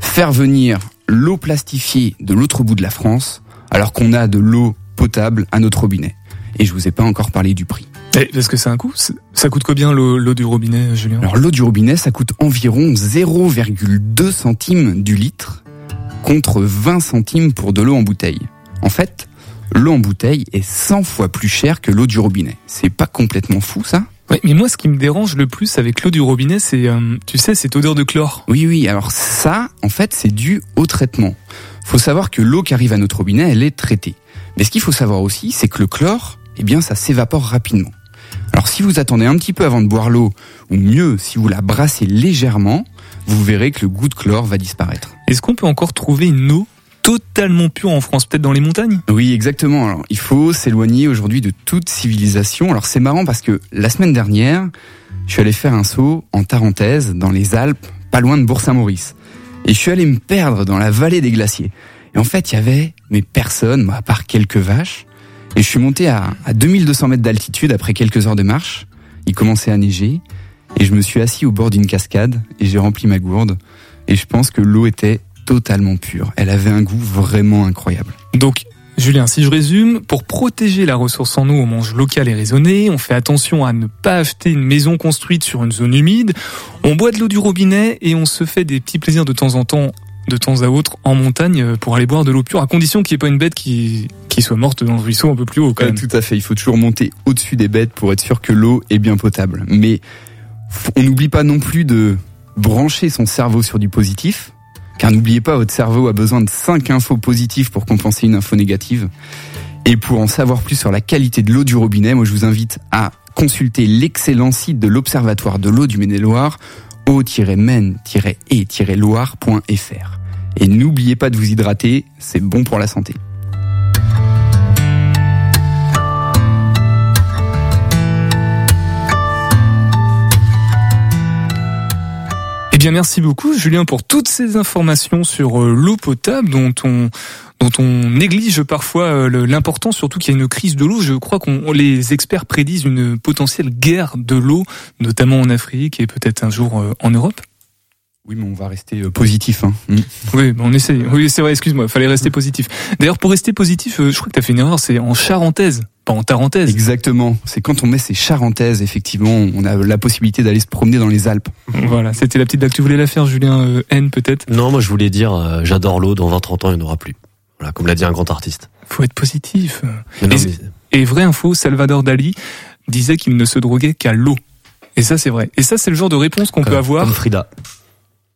faire venir l'eau plastifiée de l'autre bout de la France alors qu'on a de l'eau potable à notre robinet. Et je vous ai pas encore parlé du prix. Et parce que c'est un coût? Ça coûte combien l'eau du robinet, Julien? Alors l'eau du robinet, ça coûte environ 0,2 centimes du litre contre 20 centimes pour de l'eau en bouteille. En fait, l'eau en bouteille est 100 fois plus chère que l'eau du robinet. C'est pas complètement fou ça? Ouais, mais moi, ce qui me dérange le plus avec l'eau du robinet, c'est, euh, tu sais, cette odeur de chlore. Oui, oui. Alors ça, en fait, c'est dû au traitement. Faut savoir que l'eau qui arrive à notre robinet, elle est traitée. Mais ce qu'il faut savoir aussi, c'est que le chlore, eh bien, ça s'évapore rapidement. Alors si vous attendez un petit peu avant de boire l'eau, ou mieux, si vous la brassez légèrement, vous verrez que le goût de chlore va disparaître. Est-ce qu'on peut encore trouver une eau totalement pure en France, peut-être dans les montagnes Oui, exactement. Alors, il faut s'éloigner aujourd'hui de toute civilisation. Alors, c'est marrant parce que la semaine dernière, je suis allé faire un saut en Tarentaise, dans les Alpes, pas loin de Bourg-Saint-Maurice. Et je suis allé me perdre dans la vallée des glaciers. Et en fait, il y avait mais personne, à part quelques vaches. Et je suis monté à, à 2200 mètres d'altitude après quelques heures de marche. Il commençait à neiger. Et je me suis assis au bord d'une cascade et j'ai rempli ma gourde. Et je pense que l'eau était totalement pure. Elle avait un goût vraiment incroyable. Donc, Julien, si je résume, pour protéger la ressource en eau, on mange local et raisonné, on fait attention à ne pas acheter une maison construite sur une zone humide, on boit de l'eau du robinet et on se fait des petits plaisirs de temps en temps, de temps à autre, en montagne pour aller boire de l'eau pure, à condition qu'il n'y ait pas une bête qui, qui soit morte dans le ruisseau un peu plus haut quand même. tout à fait, il faut toujours monter au-dessus des bêtes pour être sûr que l'eau est bien potable. Mais on n'oublie pas non plus de brancher son cerveau sur du positif, car n'oubliez pas, votre cerveau a besoin de 5 infos positives pour compenser une info négative. Et pour en savoir plus sur la qualité de l'eau du robinet, moi je vous invite à consulter l'excellent site de l'Observatoire de l'eau du Maine-et-Loire, eau-maine-et-loire.fr. Et n'oubliez pas de vous hydrater, c'est bon pour la santé. Bien, merci beaucoup, Julien, pour toutes ces informations sur euh, l'eau potable dont on dont on néglige parfois euh, l'importance, surtout qu'il y a une crise de l'eau. Je crois qu'on les experts prédisent une potentielle guerre de l'eau, notamment en Afrique et peut-être un jour euh, en Europe. Oui, mais on va rester positif. Hein. Mm. Oui, on essaie. Oui, c'est vrai, excuse-moi, fallait rester positif. D'ailleurs, pour rester positif, je crois que tu as fait une erreur, c'est en charentaise, pas en tarentaise. Exactement. C'est quand on met ces charentaises, effectivement, on a la possibilité d'aller se promener dans les Alpes. Voilà, c'était la petite blague. Tu voulais la faire, Julien N, peut-être? Non, moi je voulais dire, j'adore l'eau, dans 20-30 ans, il n'y en aura plus. Voilà, comme l'a dit un grand artiste. Faut être positif. et, vraie info, Salvador Dali disait qu'il ne se droguait qu'à l'eau. Et ça, c'est vrai. Et ça, c'est le genre de réponse qu'on peut avoir. Comme Frida.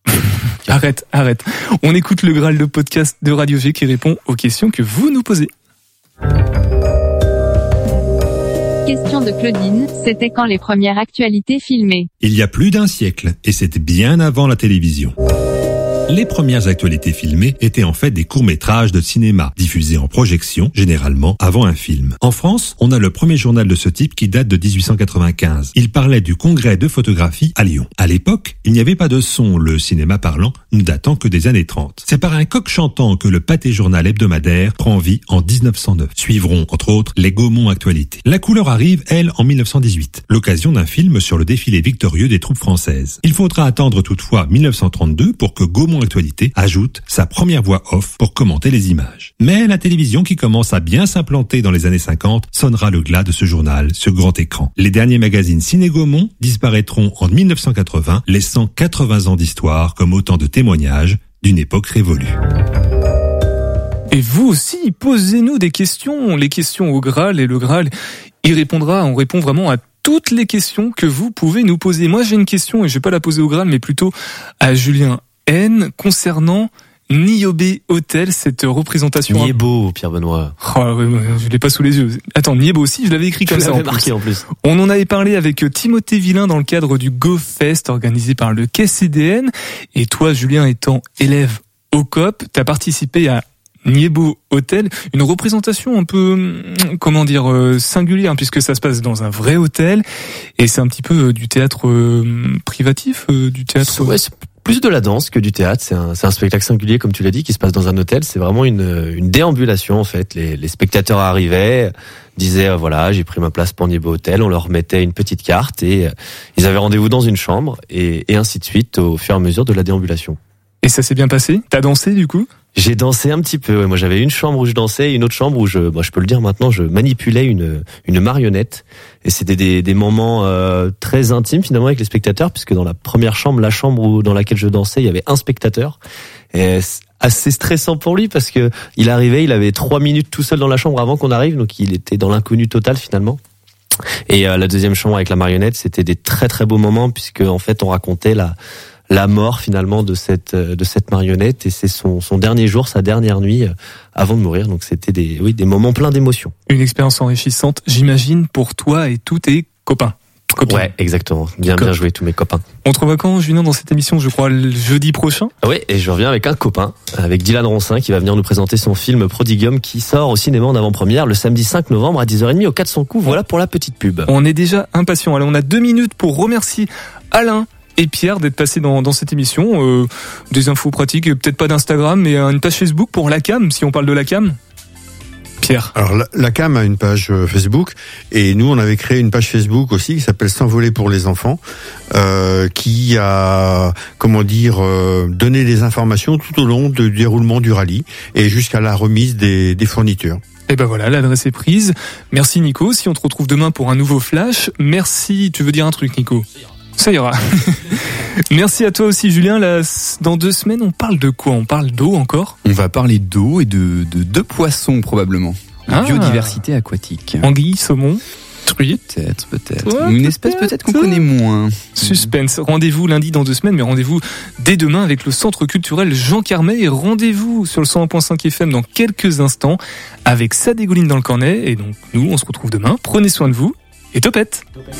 arrête, arrête. On écoute le Graal de podcast de Radio G qui répond aux questions que vous nous posez. Question de Claudine, c'était quand les premières actualités filmées? Il y a plus d'un siècle, et c'était bien avant la télévision. Les premières actualités filmées étaient en fait des courts-métrages de cinéma, diffusés en projection, généralement avant un film. En France, on a le premier journal de ce type qui date de 1895. Il parlait du congrès de photographie à Lyon. À l'époque, il n'y avait pas de son, le cinéma parlant ne datant que des années 30. C'est par un coq chantant que le pâté journal hebdomadaire prend vie en 1909. Suivront, entre autres, les Gaumont Actualités. La couleur arrive, elle, en 1918, l'occasion d'un film sur le défilé victorieux des troupes françaises. Il faudra attendre toutefois 1932 pour que Gaumont Actualité ajoute sa première voix off pour commenter les images. Mais la télévision qui commence à bien s'implanter dans les années 50 sonnera le glas de ce journal sur grand écran. Les derniers magazines Ciné-Gaumont disparaîtront en 1980, laissant 80 ans d'histoire comme autant de témoignages d'une époque révolue. Et vous aussi, posez-nous des questions, les questions au Graal et le Graal, il répondra, on répond vraiment à toutes les questions que vous pouvez nous poser. Moi, j'ai une question et je vais pas la poser au Graal, mais plutôt à Julien N concernant Niobe Hotel, cette représentation. Niebo, Pierre Benoît. Oh, je l'ai pas sous les yeux. Attends, Niebo aussi, je l'avais écrit comme ça. En marqué en plus. On en avait parlé avec Timothée Villain dans le cadre du Go Fest organisé par le KCDN. Et toi, Julien, étant élève au COP, t'as participé à Niebo Hotel, une représentation un peu, hum, comment dire, euh, singulière, hein, puisque ça se passe dans un vrai hôtel, et c'est un petit peu euh, du théâtre euh, privatif, du théâtre plus de la danse que du théâtre. C'est un, un, spectacle singulier, comme tu l'as dit, qui se passe dans un hôtel. C'est vraiment une, une, déambulation en fait. Les, les spectateurs arrivaient, disaient euh, voilà, j'ai pris ma place pour Niveau Hôtel. On leur mettait une petite carte et euh, ils avaient rendez-vous dans une chambre et, et ainsi de suite au fur et à mesure de la déambulation. Et ça s'est bien passé? T'as dansé du coup? J'ai dansé un petit peu. Moi, j'avais une chambre où je dansais, et une autre chambre où je, bon, je peux le dire maintenant, je manipulais une une marionnette. Et c'était des, des moments euh, très intimes finalement avec les spectateurs, puisque dans la première chambre, la chambre où, dans laquelle je dansais, il y avait un spectateur. Et assez stressant pour lui parce que il arrivait, il avait trois minutes tout seul dans la chambre avant qu'on arrive, donc il était dans l'inconnu total finalement. Et euh, la deuxième chambre avec la marionnette, c'était des très très beaux moments puisque en fait on racontait la la mort finalement de cette euh, de cette marionnette et c'est son, son dernier jour, sa dernière nuit euh, avant de mourir. Donc c'était des oui des moments pleins d'émotions. Une expérience enrichissante, j'imagine pour toi et tous tes copains. Copines. Ouais, exactement. Bien, bien joué, tous mes copains. On te revoit quand, Julien, dans cette émission, je crois, le jeudi prochain? Oui, et je reviens avec un copain, avec Dylan Roncin, qui va venir nous présenter son film Prodigium, qui sort au cinéma en avant-première le samedi 5 novembre à 10h30 au 400 coups. Voilà pour la petite pub. On est déjà impatient. Allez, on a deux minutes pour remercier Alain et Pierre d'être passé dans, dans cette émission. Euh, des infos pratiques, peut-être pas d'Instagram, mais une page Facebook pour la cam, si on parle de la cam. Pierre. Alors la, cam a une page euh, Facebook et nous on avait créé une page Facebook aussi qui s'appelle S'envoler pour les enfants, euh, qui a comment dire euh, donné des informations tout au long du déroulement du rallye et jusqu'à la remise des, des fournitures. Et ben voilà, l'adresse est prise. Merci Nico. Si on te retrouve demain pour un nouveau flash, merci. Tu veux dire un truc, Nico? Ça ira. Merci à toi aussi, Julien. dans deux semaines, on parle de quoi? On parle d'eau encore? On va parler d'eau et de, de, poissons, probablement. Ah. biodiversité aquatique. Anguille, saumon Truite Peut-être, peut-être. Une espèce peut-être qu'on connaît moins. Suspense. Rendez-vous lundi dans deux semaines, mais rendez-vous dès demain avec le Centre culturel Jean Carmet et rendez-vous sur le 101.5 FM dans quelques instants avec sa dégouline dans le cornet. Et donc, nous, on se retrouve demain. Prenez soin de vous et topette. topette.